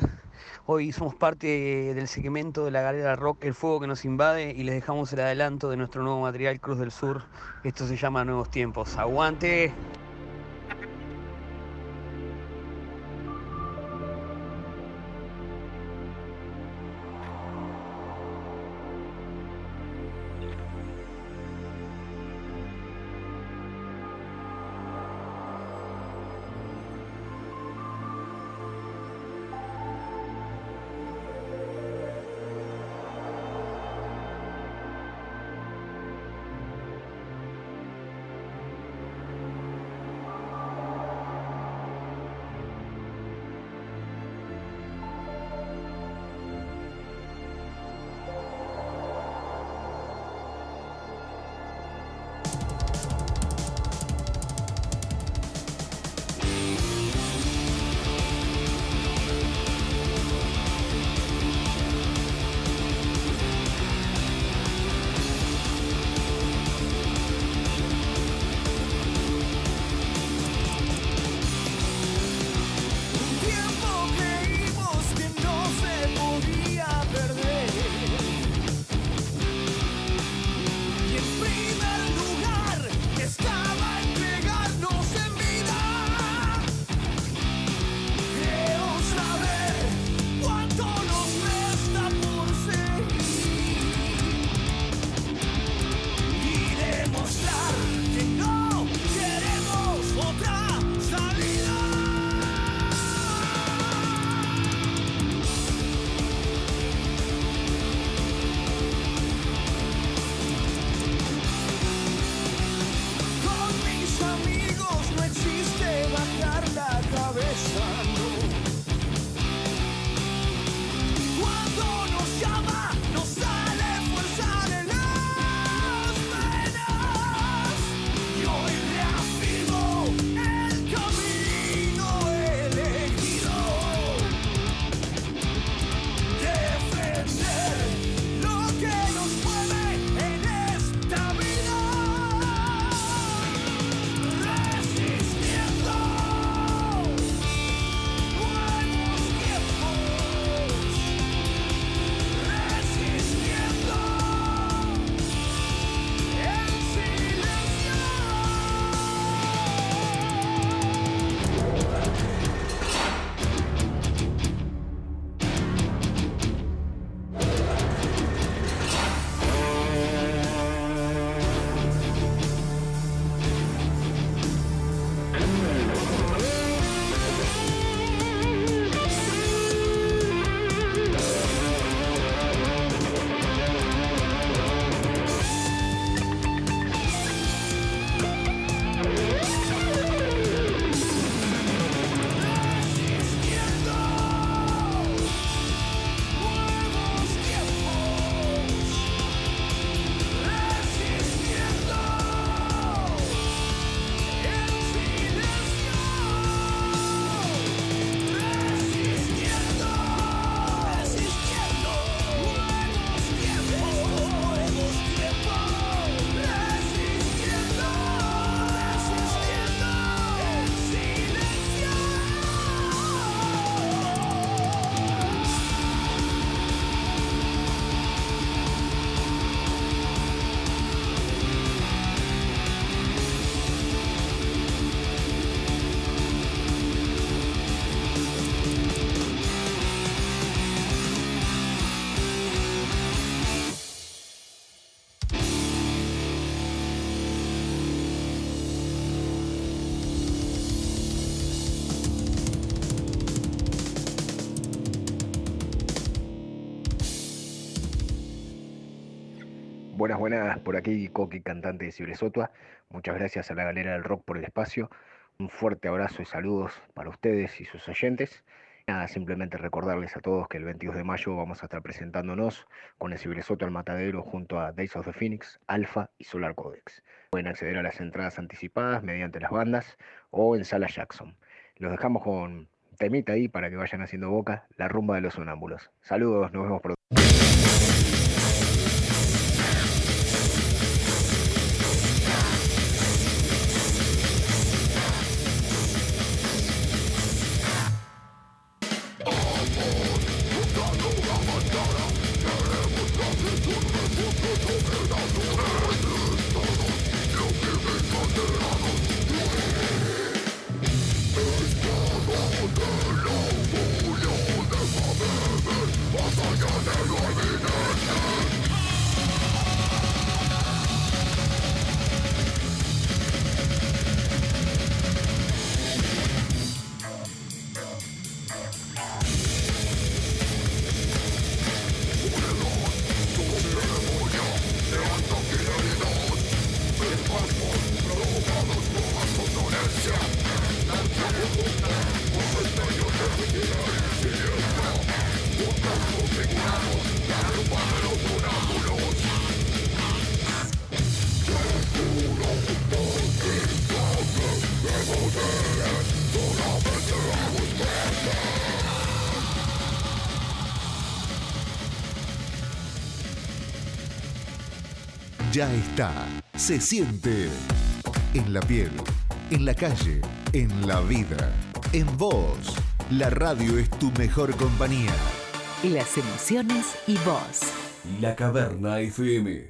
Hoy somos parte del segmento de la Galera Rock El Fuego que nos invade y les dejamos el adelanto de nuestro nuevo material Cruz del Sur. Esto se llama Nuevos Tiempos. ¡Aguante! Buenas, buenas, por aquí Coqui, cantante de Cibresotua. Muchas gracias a la Galera del Rock por el espacio. Un fuerte abrazo y saludos para ustedes y sus oyentes. Nada, simplemente recordarles a todos que el 22 de mayo vamos a estar presentándonos con el Cibresoto al Matadero junto a Days of the Phoenix, Alpha y Solar Codex. Pueden acceder a las entradas anticipadas mediante las bandas o en Sala Jackson. Los dejamos con temita ahí para que vayan haciendo boca, la rumba de los sonámbulos. Saludos, nos vemos pronto. Ya está, se siente en la piel, en la calle, en la vida, en vos. La radio es tu mejor compañía. Las emociones y vos. La Caverna FM